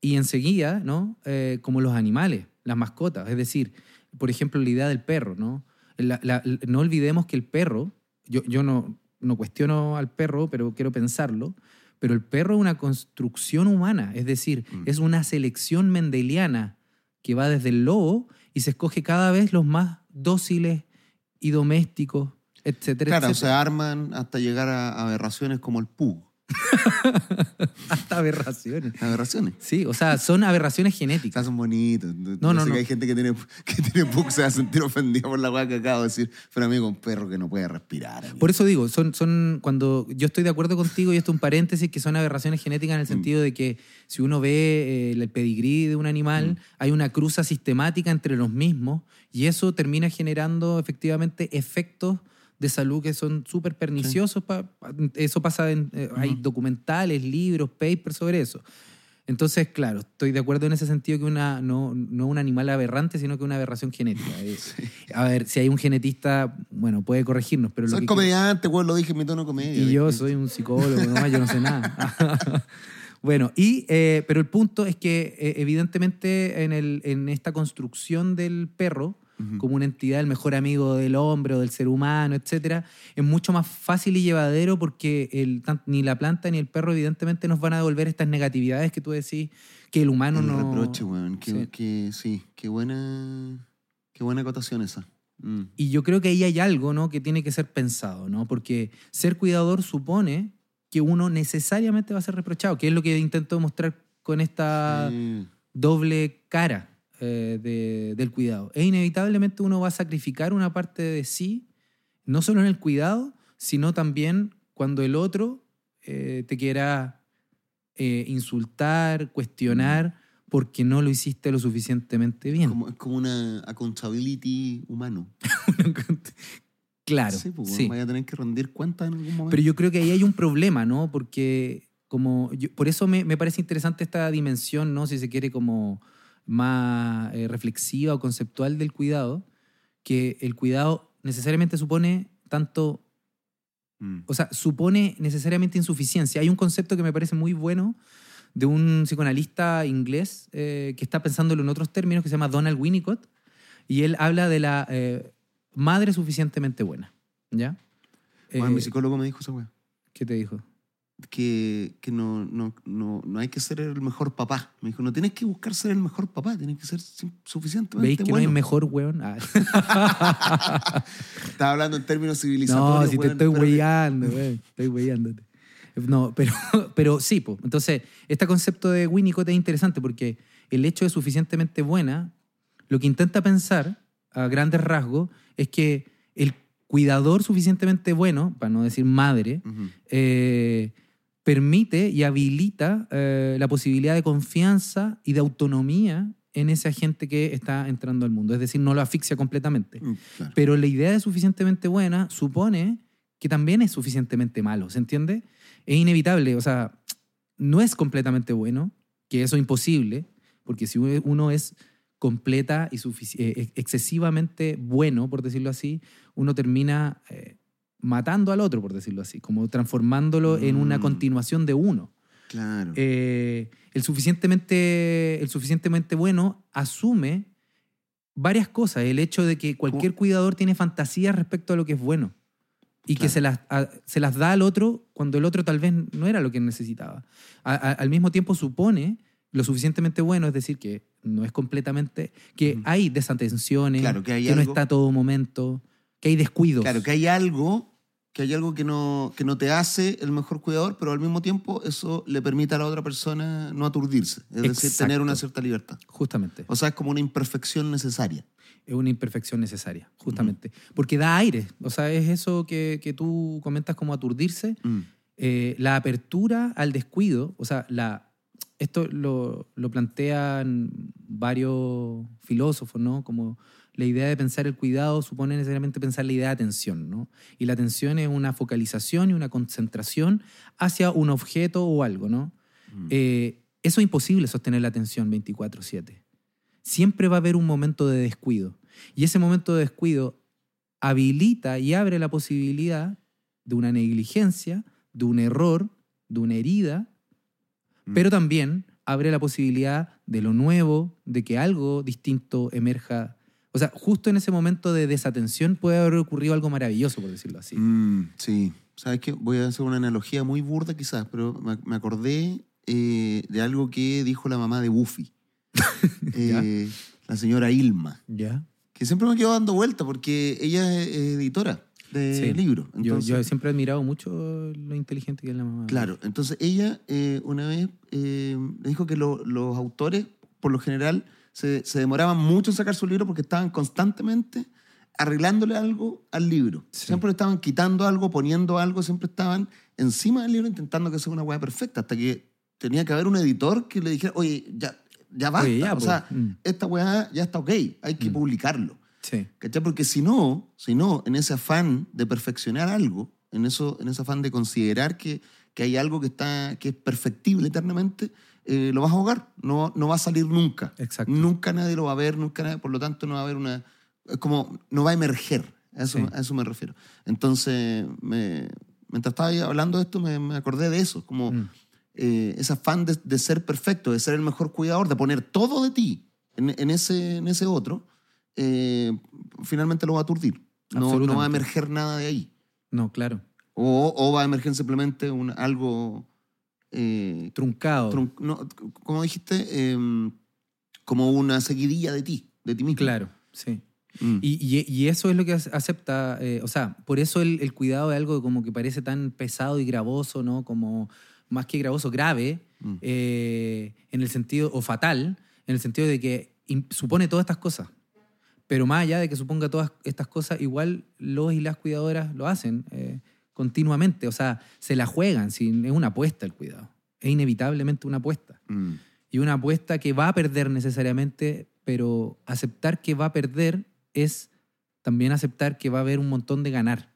y enseguida, ¿no? Como los animales, las mascotas, es decir, por ejemplo, la idea del perro, ¿no? La- la- no olvidemos que el perro, yo, yo no, no cuestiono al perro, pero quiero pensarlo, pero el perro es una construcción humana, es decir, Mm. es una selección mendeliana que va desde el lobo y se escoge cada vez los más dóciles y domésticos, etcétera, claro se etcétera. arman hasta llegar a aberraciones como el pug [laughs] Hasta aberraciones. Aberraciones. Sí, o sea, son aberraciones genéticas. Son bonitos. No, no, sé no. que hay gente que tiene, que tiene pug, se va a sentir ofendida por la weá que acabo de decir. Pero amigo, un perro que no puede respirar. amigo. Por eso digo, son, son cuando yo estoy de acuerdo contigo y esto es un paréntesis que son aberraciones genéticas en el sentido de que si uno ve eh, el pedigrí de un animal, hay una cruza sistemática entre los mismos y eso termina generando efectivamente efectos de salud que son súper perniciosos. pa- eso pasa en, eh, hay documentales, libros, papers sobre eso. Entonces, claro, estoy de acuerdo en ese sentido que una, no, no un animal aberrante, sino que una aberración genética. [laughs] Eh, A ver, si hay un genetista, bueno, puede corregirnos, pero lo Soy comediante, weón, lo dije en mi tono comedia. y yo soy un psicólogo, no, yo no sé nada. [laughs] bueno, y, eh, pero el punto es que eh, evidentemente en, el, en esta construcción del perro, como una entidad, el mejor amigo del hombre o del ser humano, etcétera, es mucho más fácil y llevadero porque el, ni la planta ni el perro evidentemente nos van a devolver estas negatividades que tú decís que el humano El no... reproche, weón. Que, Sí. que- sí, qué buena, qué buena acotación esa. Mm. Y yo creo que ahí hay algo, ¿no? Que tiene que ser pensado, ¿no? Porque ser cuidador supone que uno necesariamente va a ser reprochado, que es lo que intento mostrar con esta Sí. doble cara eh, de- del cuidado. E inevitablemente uno va a sacrificar una parte de sí, no solo en el cuidado, sino también cuando el otro eh, te quiera eh, insultar, cuestionar, porque no lo hiciste lo suficientemente bien. Como, es como una accountability humano. [laughs] claro. Sí, pues, sí. vaya a tener que rendir cuentas en algún momento. Pero yo creo que ahí hay un problema, ¿no? Porque como yo- por eso me, me parece interesante esta dimensión, ¿no? Si se quiere como más eh, reflexiva o conceptual del cuidado, que el cuidado necesariamente supone tanto, Mm. o sea, supone necesariamente insuficiencia. Hay un concepto que me parece muy bueno de un psicoanalista inglés eh, que está pensándolo en otros términos, que se llama Donald Winnicott, y él habla de la eh, madre suficientemente buena, ¿ya? Bueno, mi psicólogo me dijo esa weá. ¿Qué te dijo? Que, que no, no, no, no hay que ser el mejor papá. Me dijo, no tienes que buscar ser el mejor papá, tienes que ser suficientemente ¿Veis que no bueno. hay mejor, weón? Ah. [laughs] Estaba hablando en términos no, civilizatorios. si te estoy weyando, weón. Estoy weyándote. No, pero, [laughs] pero sí, pues. Entonces, este concepto de Winnicott es interesante porque el hecho de suficientemente buena, lo que intenta pensar a grandes rasgos es que el cuidador suficientemente bueno, para no decir madre, eh, permite y habilita eh, la posibilidad de confianza y de autonomía en ese agente que está entrando al mundo. Es decir, no lo asfixia completamente. Mm, claro. Pero la idea de suficientemente buena supone que también es suficientemente malo, ¿se entiende? Es inevitable, o sea, no es completamente bueno, que eso es imposible, porque si uno es completa y eh, excesivamente bueno, por decirlo así, uno termina eh, matando al otro, por decirlo así, como transformándolo en una Mm. continuación de uno. Claro. Eh, el, suficientemente, el suficientemente bueno asume varias cosas. El hecho de que cualquier cuidador tiene fantasías respecto a lo que es bueno y que Claro. se las, a- se las da al otro cuando el otro tal vez no era lo que necesitaba. A- a- al mismo tiempo supone lo suficientemente bueno, es decir, que no es completamente, que Ujú. hay desatenciones, Claro, que hay no algo- está a todo momento, que hay descuidos. Claro, que hay algo, que hay algo que no, que no te hace el mejor cuidador, pero al mismo tiempo eso le permite a la otra persona no aturdirse. Es decir, Exacto. tener una cierta libertad. Justamente. O sea, es como una imperfección necesaria. es una imperfección necesaria, justamente. Porque da aire. O sea, es eso que, que tú comentas como aturdirse. Mm. Eh, la apertura al descuido, o sea, la, esto lo, lo plantean varios filósofos, ¿no? Como la idea de pensar el cuidado supone necesariamente pensar la idea de atención, ¿no? Y la atención es una focalización y una concentración hacia un objeto o algo, ¿no? Mm. Eh, eso es imposible sostener la atención 24/7. Siempre va a haber un momento de descuido. Y ese momento de descuido habilita y abre la posibilidad de una negligencia, de un error, de una herida, Mm. pero también abre la posibilidad de lo nuevo, de que algo distinto emerja. O sea, justo en ese momento de desatención puede haber ocurrido algo maravilloso, por decirlo así. Mm, sí. ¿Sabes qué? Voy a hacer una analogía muy burda quizás, pero me, acordé eh, de algo que dijo la mamá de Buffy. [laughs] Eh, la señora Ilma. ¿Ya? Que siempre me quedo dando vuelta porque ella es editora. de Sí. libros. Yo, Entonces, yo siempre he admirado mucho lo inteligente que es la mamá. Claro, entonces ella eh, una vez eh, dijo que lo- los autores, por lo general, se, se demoraban mucho en sacar su libro porque estaban constantemente arreglándole algo al libro. Sí. Siempre le estaban quitando algo, poniendo algo, siempre estaban encima del libro intentando que sea una hueá perfecta, hasta que tenía que haber un editor que le dijera, oye, ya, ya basta, Oye, ya, o sea, Mm. esta hueá ya está ok, hay que Mm. publicarlo. Sí. ¿Cachai? Porque si no, si no, en ese afán de perfeccionar algo, en, eso, en ese afán de considerar que, que hay algo que, está, que es perfectible eternamente, eh, lo vas a ahogar, no, no va a salir nunca. Exacto. Nunca nadie lo va a ver, nunca nadie- por lo tanto no va a haber una... Es como, no va a emerger, a eso, Sí. a eso me refiero. Entonces, me- mientras estaba hablando de esto, me, me acordé de eso, como Mm. eh, ese afán de, de ser perfecto, de ser el mejor cuidador, de poner todo de ti en, en ese, en ese otro, eh, finalmente lo va a aturdir. No, no va a emerger nada de ahí. No, claro. O, o va a emerger simplemente un, algo... eh, Truncado. trun- no, como dijiste, eh, como una seguidilla de ti, de ti mismo. Claro, sí. Mm. Y, y- y eso es lo que ace- acepta, eh, o sea, por eso el, el cuidado es algo como que parece tan pesado y gravoso, ¿no? Como más que gravoso, grave, Mm. eh, en el sentido, o fatal, en el sentido de que supone todas estas cosas. Pero más allá de que suponga todas estas cosas, igual los y las cuidadoras lo hacen eh, continuamente, o sea, se la juegan, si es una apuesta el cuidado, es inevitablemente una apuesta Mm. y una apuesta que va a perder necesariamente, pero aceptar que va a perder es también aceptar que va a haber un montón de ganar,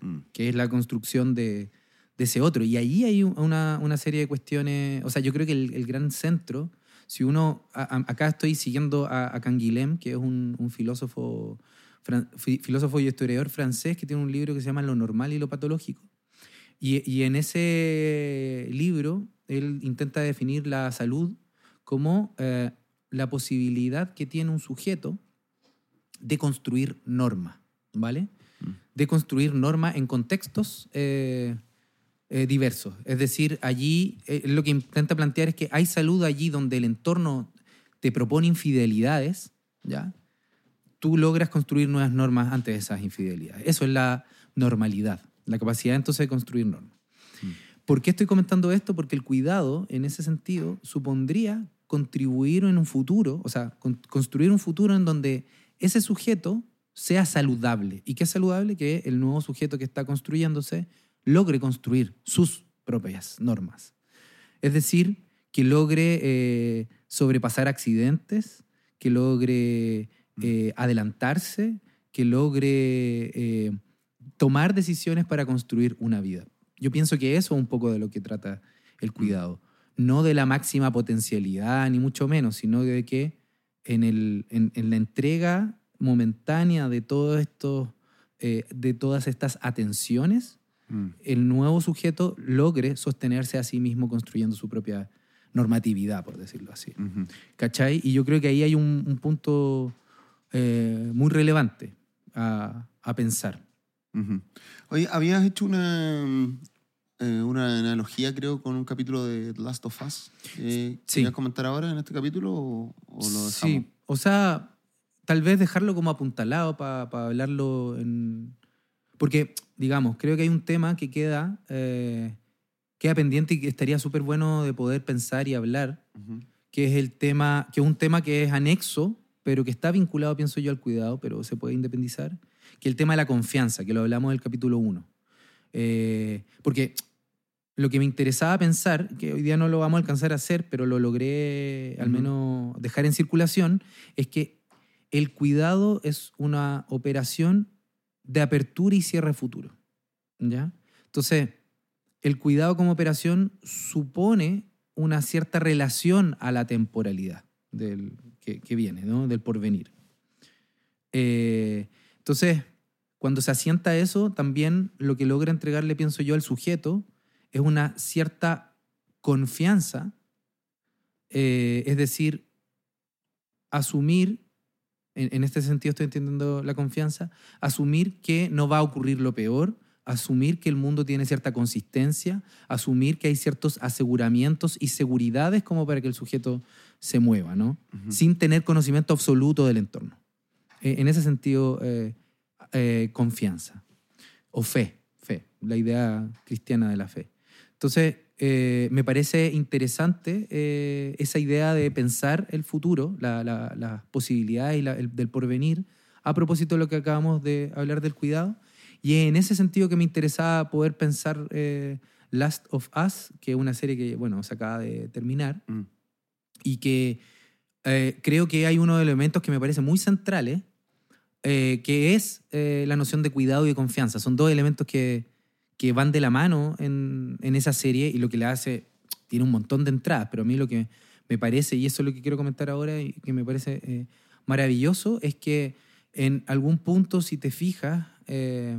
Mm. que es la construcción de, de ese otro. Y ahí hay un- una, una serie de cuestiones, o sea, yo creo que el, el gran centro, si uno, a- a- acá estoy siguiendo a, a Canguilhem, que es un, un filósofo, fran- fi- filósofo y historiador francés que tiene un libro que se llama Lo normal y lo patológico. Y, y en ese libro él intenta definir la salud como eh, la posibilidad que tiene un sujeto de construir norma, ¿vale? Mm. De construir norma en contextos eh, eh, diversos. Es decir, allí eh, lo que intenta plantear es que hay salud allí donde el entorno te propone infidelidades, ¿ya? Tú logras construir nuevas normas antes de esas infidelidades. Eso es la normalidad, la capacidad entonces de construir normas. ¿Por qué estoy comentando esto? Porque el cuidado, en ese sentido, supondría contribuir en un futuro, o sea, con- construir un futuro en donde ese sujeto sea saludable. ¿Y qué es saludable? Que el nuevo sujeto que está construyéndose logre construir sus propias normas. Es decir, que logre eh, sobrepasar accidentes, que logre eh, adelantarse, que logre eh, tomar decisiones para construir una vida. Yo pienso que eso es un poco de lo que trata el cuidado. No de la máxima potencialidad, ni mucho menos, sino de que en, el, en, en la entrega momentánea de, todo esto, de todas estas atenciones, Mm. el nuevo sujeto logre sostenerse a sí mismo construyendo su propia normatividad, por decirlo así. Ujú. ¿Cachai? Y yo creo que ahí hay un, un punto eh, muy relevante a, a pensar. Ujú. Oye, habías hecho una, eh, una analogía, creo, con un capítulo de The Last of Us. Eh, Sí. ¿Querías comentar ahora en este capítulo o, o lo dejamos? Sí, o sea, tal vez dejarlo como apuntalado para hablarlo en... Porque, digamos, creo que hay un tema que queda, eh, queda pendiente y que estaría súper bueno de poder pensar y hablar, Ujú. que es el tema, que es un tema que es anexo, pero que está vinculado, pienso yo, al cuidado, pero se puede independizar, que es el tema de la confianza, que lo hablamos del capítulo 1. porque lo que me interesaba pensar, que hoy día no lo vamos a alcanzar a hacer, pero lo logré al Ujú. menos dejar en circulación, es que el cuidado es una operación de apertura y cierre futuro. ¿Ya? Entonces, el cuidado como operación supone una cierta relación a la temporalidad del, que, viene, ¿no? del porvenir. Eh, entonces, cuando se asienta eso, también lo que logra entregarle, pienso yo, al sujeto es una cierta confianza, eh, es decir, asumir, en, en este sentido estoy entendiendo la confianza, asumir que no va a ocurrir lo peor, asumir que el mundo tiene cierta consistencia, asumir que hay ciertos aseguramientos y seguridades como para que el sujeto se mueva, ¿no? Sin tener conocimiento absoluto del entorno. Eh, en ese sentido, eh, eh, confianza. o fe, fe, la idea cristiana de la fe. Entonces, eh, me parece interesante eh, esa idea de pensar el futuro, las la, la posibilidades y la- el- del porvenir, a propósito de lo que acabamos de hablar del cuidado. Y en ese sentido que me interesaba poder pensar eh, Last of Us, que es una serie que, bueno, se acaba de terminar, Mm. y que creo que hay unos elementos que me parecen muy centrales, que es la noción de cuidado y de confianza. Son dos elementos que, que van de la mano en, en esa serie y lo que le hace, tiene un montón de entradas, pero a mí lo que me parece, y eso es lo que quiero comentar ahora y que me parece eh, maravilloso, es que en algún punto, si te fijas, eh,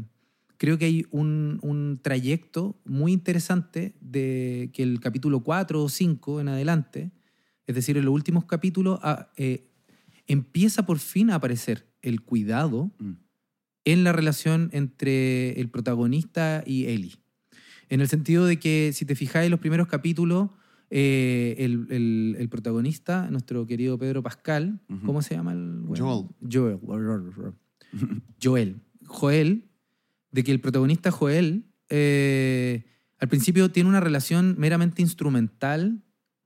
creo que hay un, un trayecto muy interesante de que el capítulo 4 o 5 en adelante, es decir, en los últimos capítulos, ah, eh, empieza por fin a aparecer el cuidado Mm. En la relación entre el protagonista y Ellie. En el sentido de que, si te fijáis en los primeros capítulos, eh, el, el- el protagonista, nuestro querido Pedro Pascal. ¿cómo se llama el Joel. Joel. [laughs] Joel. Joel, de que el protagonista Joel eh, al principio tiene una relación meramente instrumental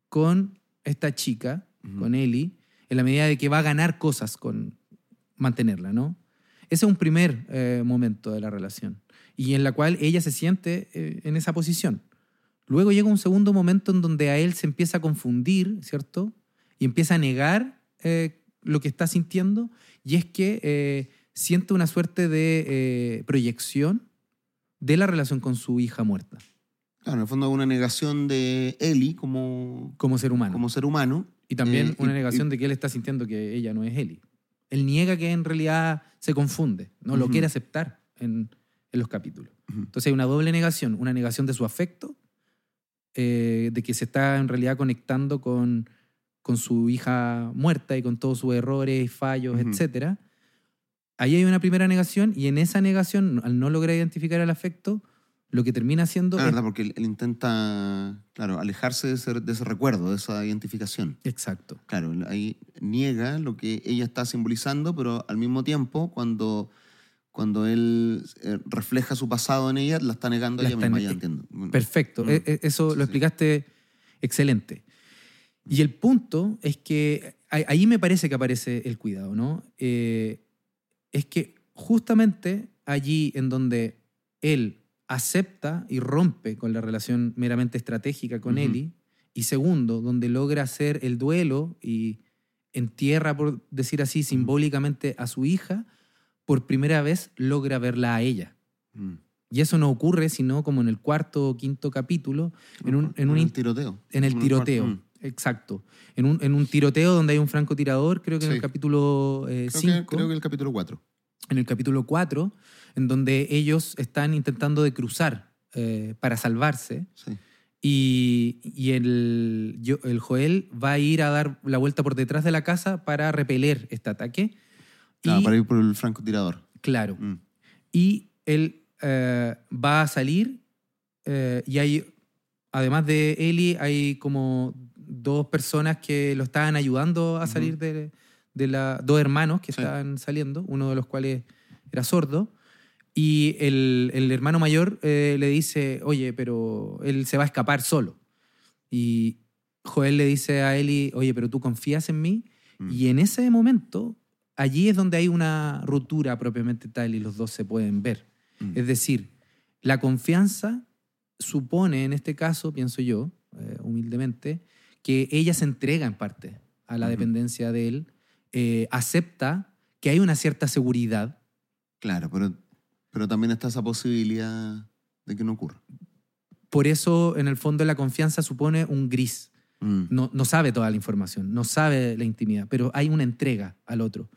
con esta chica, con Ellie, en la medida de que va a ganar cosas con mantenerla, ¿no? Ese es un primer eh, momento de la relación y en la cual ella se siente eh, en esa posición. Luego llega un segundo momento en donde a él se empieza a confundir, ¿cierto? Y empieza a negar eh, lo que está sintiendo y es que siente una suerte de proyección de la relación con su hija muerta Claro, en el fondo una negación de Eli como, como ser humano. como ser humano. y también una negación y- de que él está sintiendo que ella no es Ellie. Él niega que en realidad se confunde, no lo quiere aceptar en, en los capítulos. Ujú. Entonces hay una doble negación, una negación de su afecto, eh, de que se está en realidad conectando con, con su hija muerta y con todos sus errores, fallos, Ujú. etc. Ahí hay una primera negación y en esa negación, al no lograr identificar el afecto, lo que termina siendo... Ah, es- verdad, porque él, él intenta, claro, alejarse de ese, de ese recuerdo, de esa identificación. Exacto. Claro, ahí niega lo que ella está simbolizando, pero al mismo tiempo, cuando, cuando él eh, refleja su pasado en ella, la está negando La ella está misma, ya entiendo. Perfecto, Mm. E- e- eso Sí, lo sí. explicaste excelente. Y el punto es que ahí- ahí me parece que aparece el cuidado, ¿no? Eh, es que justamente allí en donde él acepta y rompe con la relación meramente estratégica con Ujú. Ellie, y segundo, donde logra hacer el duelo y entierra, por decir así, simbólicamente a su hija, por primera vez logra verla a ella. Mm. Y eso no ocurre sino como en el cuarto o quinto capítulo, en un, en un el tiroteo. en el tiroteo. mm. Exacto. En un, en un tiroteo donde hay un francotirador, creo que en el capítulo Creo, que, 5, creo que el capítulo 4. en el capítulo 4, en donde ellos están intentando de cruzar eh, para salvarse. Sí. Y, y el, yo- el Joel va a ir a dar la vuelta por detrás de la casa para repeler este ataque. Claro, y, para ir por el francotirador. claro, Mm. y él eh, va a salir eh, y hay, además de Eli, hay como dos personas que lo estaban ayudando a salir de, de la... Dos hermanos que Sí. estaban saliendo, uno de los cuales era sordo. Y el, el hermano mayor eh, le dice, oye, pero él se va a escapar solo. Y Joel le dice a Eli, oye, pero tú confías en mí. Mm. Y en ese momento, allí es donde hay una ruptura propiamente tal y los dos se pueden ver. Mm. Es decir, la confianza supone, en este caso, pienso yo, eh, humildemente, que ella se entrega en parte a la dependencia de él, eh, acepta que hay una cierta seguridad. Claro, pero, pero también está esa posibilidad de que no ocurra. Por eso, en el fondo, la confianza supone un gris. Mm. No, no sabe toda la información, no sabe la intimidad, pero hay una entrega al otro.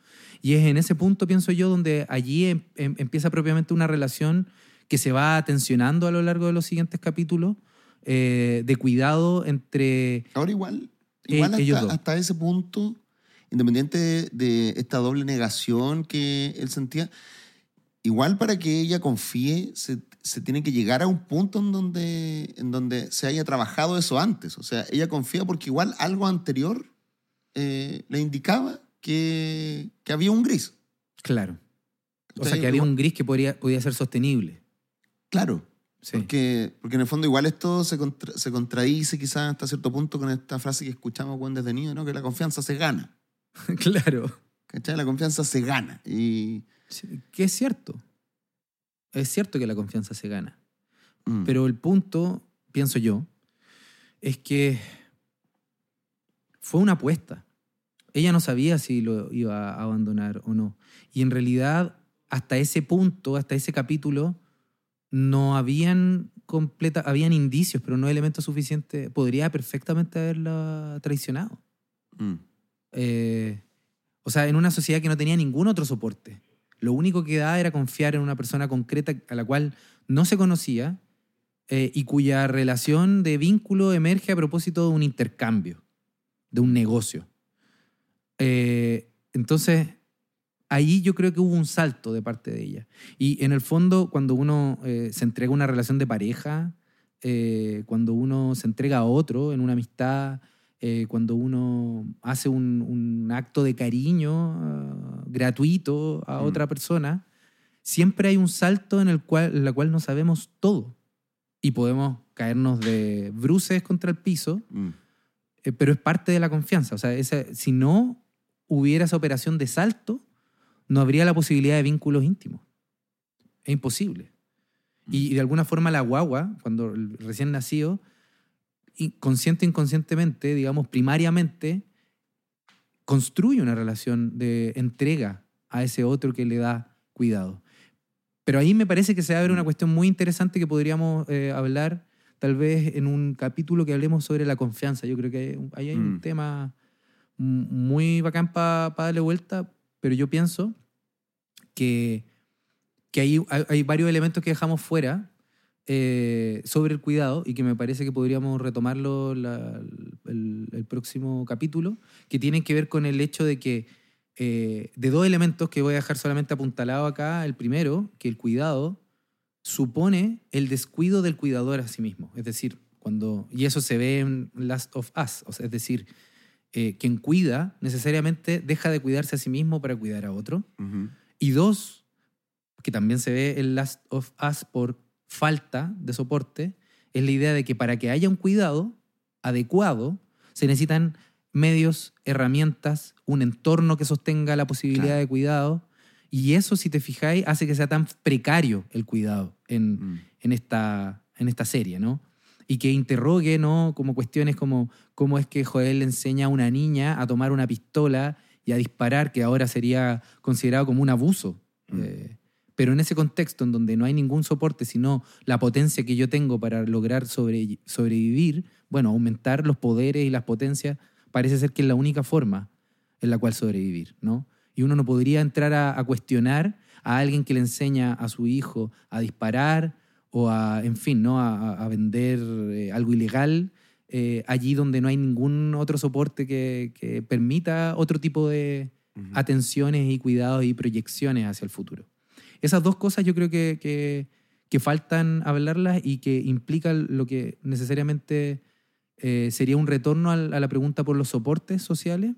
Y es en ese punto, pienso yo, donde allí em- em- empieza propiamente una relación que se va tensionando a lo largo de los siguientes capítulos, eh, de cuidado entre... Ahora igual, igual Eh, ellos hasta, ese punto, independiente de, de esta doble negación que él sentía, igual para que ella confíe, se, se tiene que llegar a un punto en donde, en donde se haya trabajado eso antes. O sea, ella confía porque igual algo anterior eh, le indicaba que, que había un gris. Claro. O sea, que había igual- un gris que podría, podía ser sostenible. Claro. Sí. Porque, porque en el fondo igual esto se, contra- se contradice quizás hasta cierto punto con esta frase que escuchamos cuando desde niño, ¿no? Que la confianza se gana. [laughs] claro. ¿Cachai? La confianza se gana. Y, Que es cierto. Es cierto que la confianza se gana. mm, Pero el punto, pienso yo, es que fue una apuesta. Ella no sabía si lo iba a abandonar o no. Y en realidad, hasta ese punto, hasta ese capítulo, no habían completa, habían indicios, pero no elementos suficientes. Podría perfectamente haberla traicionado. mm, Eh, o sea, en una sociedad que no tenía ningún otro soporte. Lo único que daba era confiar en una persona concreta a la cual no se conocía eh, y cuya relación de vínculo emerge a propósito de un intercambio, de un negocio. Eh, entonces, ahí yo creo que hubo un salto de parte de ella. Y en el fondo, cuando uno eh, se entrega a una relación de pareja, cuando uno se entrega a otro en una amistad, eh, cuando uno hace un, un acto de cariño ah, gratuito a Mm. otra persona, siempre hay un salto en el cual, en la cual no sabemos todo y podemos caernos de bruces contra el piso, mm. eh, pero es parte de la confianza. O sea, esa- si no hubiera esa operación de salto, no habría la posibilidad de vínculos íntimos. Es imposible. Y de alguna forma la guagua, cuando recién nacido, consciente o inconscientemente, digamos, primariamente, construye una relación de entrega a ese otro que le da cuidado. Pero ahí me parece que se abre una cuestión muy interesante que podríamos eh, hablar tal vez en un capítulo que hablemos sobre la confianza. Yo creo que ahí hay un Mm. tema muy bacán para darle vuelta, pero yo pienso que, que hay, hay varios elementos que dejamos fuera eh, sobre el cuidado y que me parece que podríamos retomarlo la- el, el próximo capítulo, que tienen que ver con el hecho de que eh, de dos elementos que voy a dejar solamente apuntalado acá, el primero, que el cuidado supone el descuido del cuidador a sí mismo. Es decir, cuando, y eso se ve en Last of Us, o sea, es decir, eh, quien cuida necesariamente deja de cuidarse a sí mismo para cuidar a otro. Y dos, que también se ve en Last of Us por falta de soporte, es la idea de que para que haya un cuidado adecuado, se necesitan medios, herramientas, un entorno que sostenga la posibilidad Claro. de cuidado. Y eso, si te fijáis, hace que sea tan precario el cuidado en, Mm. en, esta, en esta serie, ¿no? Y que interrogue, ¿no? Como cuestiones como cómo es que Joel le enseña a una niña a tomar una pistola y a disparar, que ahora sería considerado como un abuso. Mm. Eh, pero en ese contexto en donde no hay ningún soporte, sino la potencia que yo tengo para lograr sobre- sobrevivir, bueno, aumentar los poderes y las potencias parece ser que es la única forma en la cual sobrevivir, ¿no? Y uno no podría entrar a, a cuestionar a alguien que le enseña a su hijo a disparar o a, en fin, ¿no? a, a- vender eh, algo ilegal eh, allí donde no hay ningún otro soporte que, que permita otro tipo de Ujú. atenciones y cuidados y proyecciones hacia el futuro. Esas dos cosas yo creo que, que, que faltan hablarlas y que implican lo que necesariamente eh, sería un retorno a la pregunta por los soportes sociales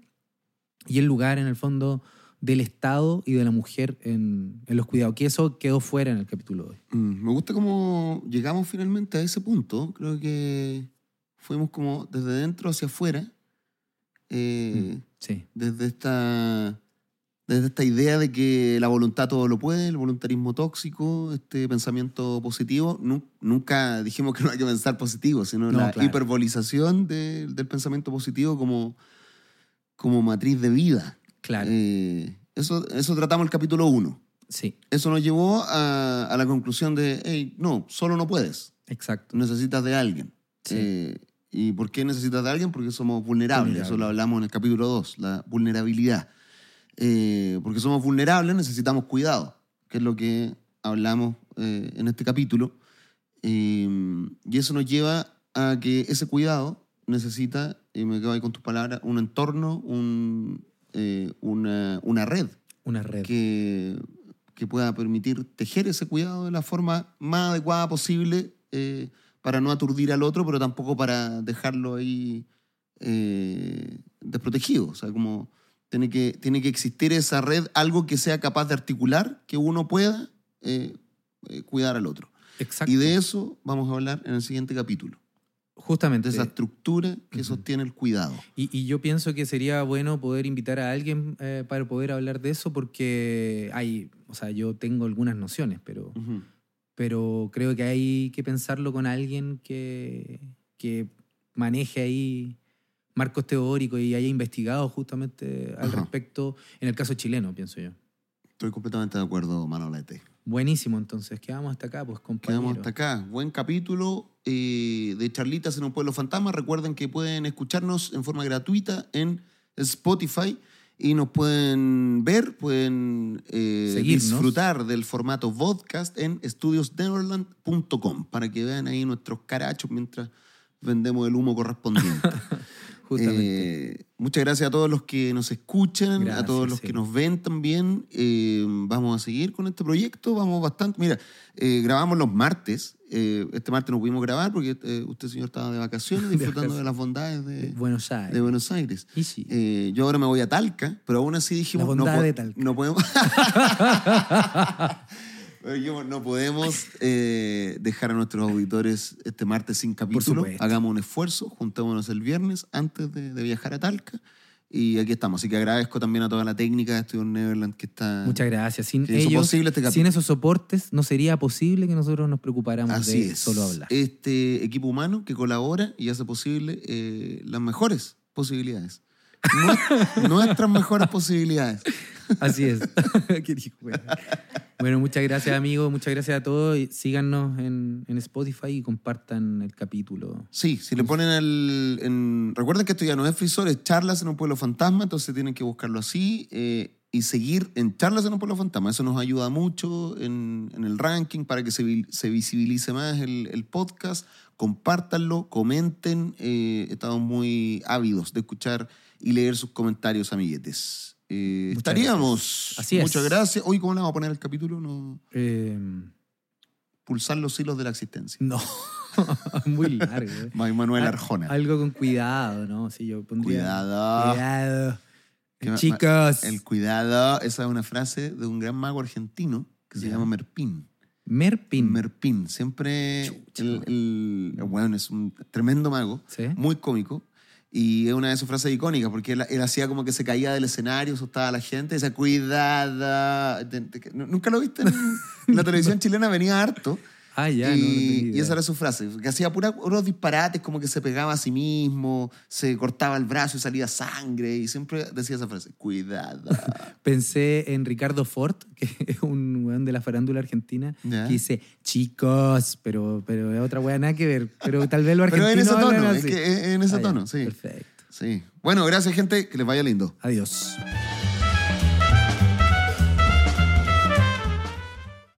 y el lugar, en el fondo, del Estado y de la mujer en, en los cuidados, que eso quedó fuera en el capítulo de hoy. Mm, Me gusta cómo llegamos finalmente a ese punto. Creo que fuimos como desde dentro hacia afuera. eh, Sí, desde esta desde esta idea de que la voluntad todo lo puede, el voluntarismo tóxico, este pensamiento positivo. Nu- nunca dijimos que no hay que pensar positivo, sino No, la claro. hiperbolización de- del pensamiento positivo como, como matriz de vida. claro. Eh, eso, eso tratamos el capítulo 1. sí, Eso nos llevó a, a la conclusión de, hey, no, solo no puedes, exacto. necesitas de alguien. Sí. Eh, ¿Y por qué necesitas de alguien? Porque somos vulnerables. Vulnerable. Eso lo hablamos en el capítulo 2, la vulnerabilidad. Eh, porque somos vulnerables, necesitamos cuidado, que es lo que hablamos eh, en este capítulo. Eh, y eso nos lleva a que ese cuidado necesita, y me quedo ahí con tus palabras, un entorno, un, eh, una, una red Una red. que, que pueda permitir tejer ese cuidado de la forma más adecuada posible eh, para no aturdir al otro, pero tampoco para dejarlo ahí eh, desprotegido. O sea, como tiene que, tiene que existir esa red, algo que sea capaz de articular que uno pueda eh, eh, cuidar al otro. Exacto. Y de eso vamos a hablar en el siguiente capítulo. Justamente. De esa estructura que Ujú. sostiene el cuidado. Y, y yo pienso que sería bueno poder invitar a alguien eh, para poder hablar de eso porque hay, o sea, yo tengo algunas nociones, pero, Ujú. pero creo que hay que pensarlo con alguien que, que maneje ahí marcos teóricos y haya investigado justamente al Ajá. respecto, en el caso chileno, pienso yo. Estoy completamente de acuerdo, Manolete. Buenísimo, entonces, quedamos hasta acá, pues compañero. Quedamos hasta acá. Buen capítulo eh, de Charlitas en un pueblo fantasma. Recuerden que pueden escucharnos en forma gratuita en Spotify y nos pueden ver, pueden eh, disfrutar del formato podcast en estudiosneverland.com para que vean ahí nuestros carachos mientras vendemos el humo correspondiente. [laughs] Justamente. Eh, muchas gracias a todos los que nos escuchan, a todos los sí. que nos ven también. Eh, vamos a seguir con este proyecto, vamos bastante. Mira, eh, grabamos los martes. Este martes no pudimos grabar porque usted, señor, estaba de vacaciones [laughs] disfrutando de las bondades de, Buenos Aires. de Buenos Aires. Y sí. Yo ahora me voy a Talca, pero aún así dijimos... La no, bondad de Talca. no podemos... [laughs] [laughs] No podemos eh, dejar a nuestros auditores este martes sin capítulo. Hagamos un esfuerzo, juntémonos el viernes antes de, de viajar a Talca. Y aquí estamos. Así que agradezco también a toda la técnica de Estudio Neverland que está... Muchas gracias. Sin ellos, este sin esos soportes, no sería posible que nosotros nos preocupáramos Así de es. solo hablar. Este equipo humano que colabora y hace posible eh, las mejores posibilidades. Nue- [laughs] Nuestras mejores posibilidades. Así es. [laughs] Bueno, muchas gracias, amigos. Muchas gracias a todos. Síganos en, en Spotify y compartan el capítulo. Sí, si le ponen el... en- recuerden que esto ya no es frisor, es charlas en un pueblo fantasma, entonces tienen que buscarlo así eh, y seguir en charlas en un pueblo fantasma. Eso nos ayuda mucho en, el ranking para que se, se visibilice más el, el podcast. Compártanlo, comenten. eh, estamos muy ávidos de escuchar y leer sus comentarios, amiguetes. Eh, estaríamos. gracias. Así es. Muchas gracias. Hoy, ¿cómo le vamos a poner el capítulo? No, Eh, pulsar los hilos de la existencia. no, [laughs] muy largo. eh. Manuel Arjona. Algo con cuidado, ¿no? Sí, yo pondría. Cuidado. Cuidado. Que Chicos. El cuidado, esa es una frase de un gran mago argentino que se Ya. llama Merpín. Merpin. Merpín, siempre Chucha. el, el- bueno, es un tremendo mago, ¿Sí? muy cómico. Y es una de sus frases icónicas, porque él, él hacía como que se caía del escenario, asustaba a la gente, decía, te- ¿Nunca lo viste en [laughs] la televisión chilena? Venía harto. Ah, ya, no, no y, tenía y idea. esa era su frase, que hacía pura- puros disparates, como que se pegaba a sí mismo, se cortaba el brazo y salía sangre, y siempre decía esa frase, cuidado. [laughs] Pensé en Ricardo Ford, [laughs] que es un weón de la farándula argentina, que dice chicos, pero, pero es otra weá nada que ver. Pero tal vez los Pero argentinos. en ese tono, es así. que en ese Ah, ya, tono, sí. Perfecto. Sí. Bueno, gracias gente, que les vaya lindo. Adiós.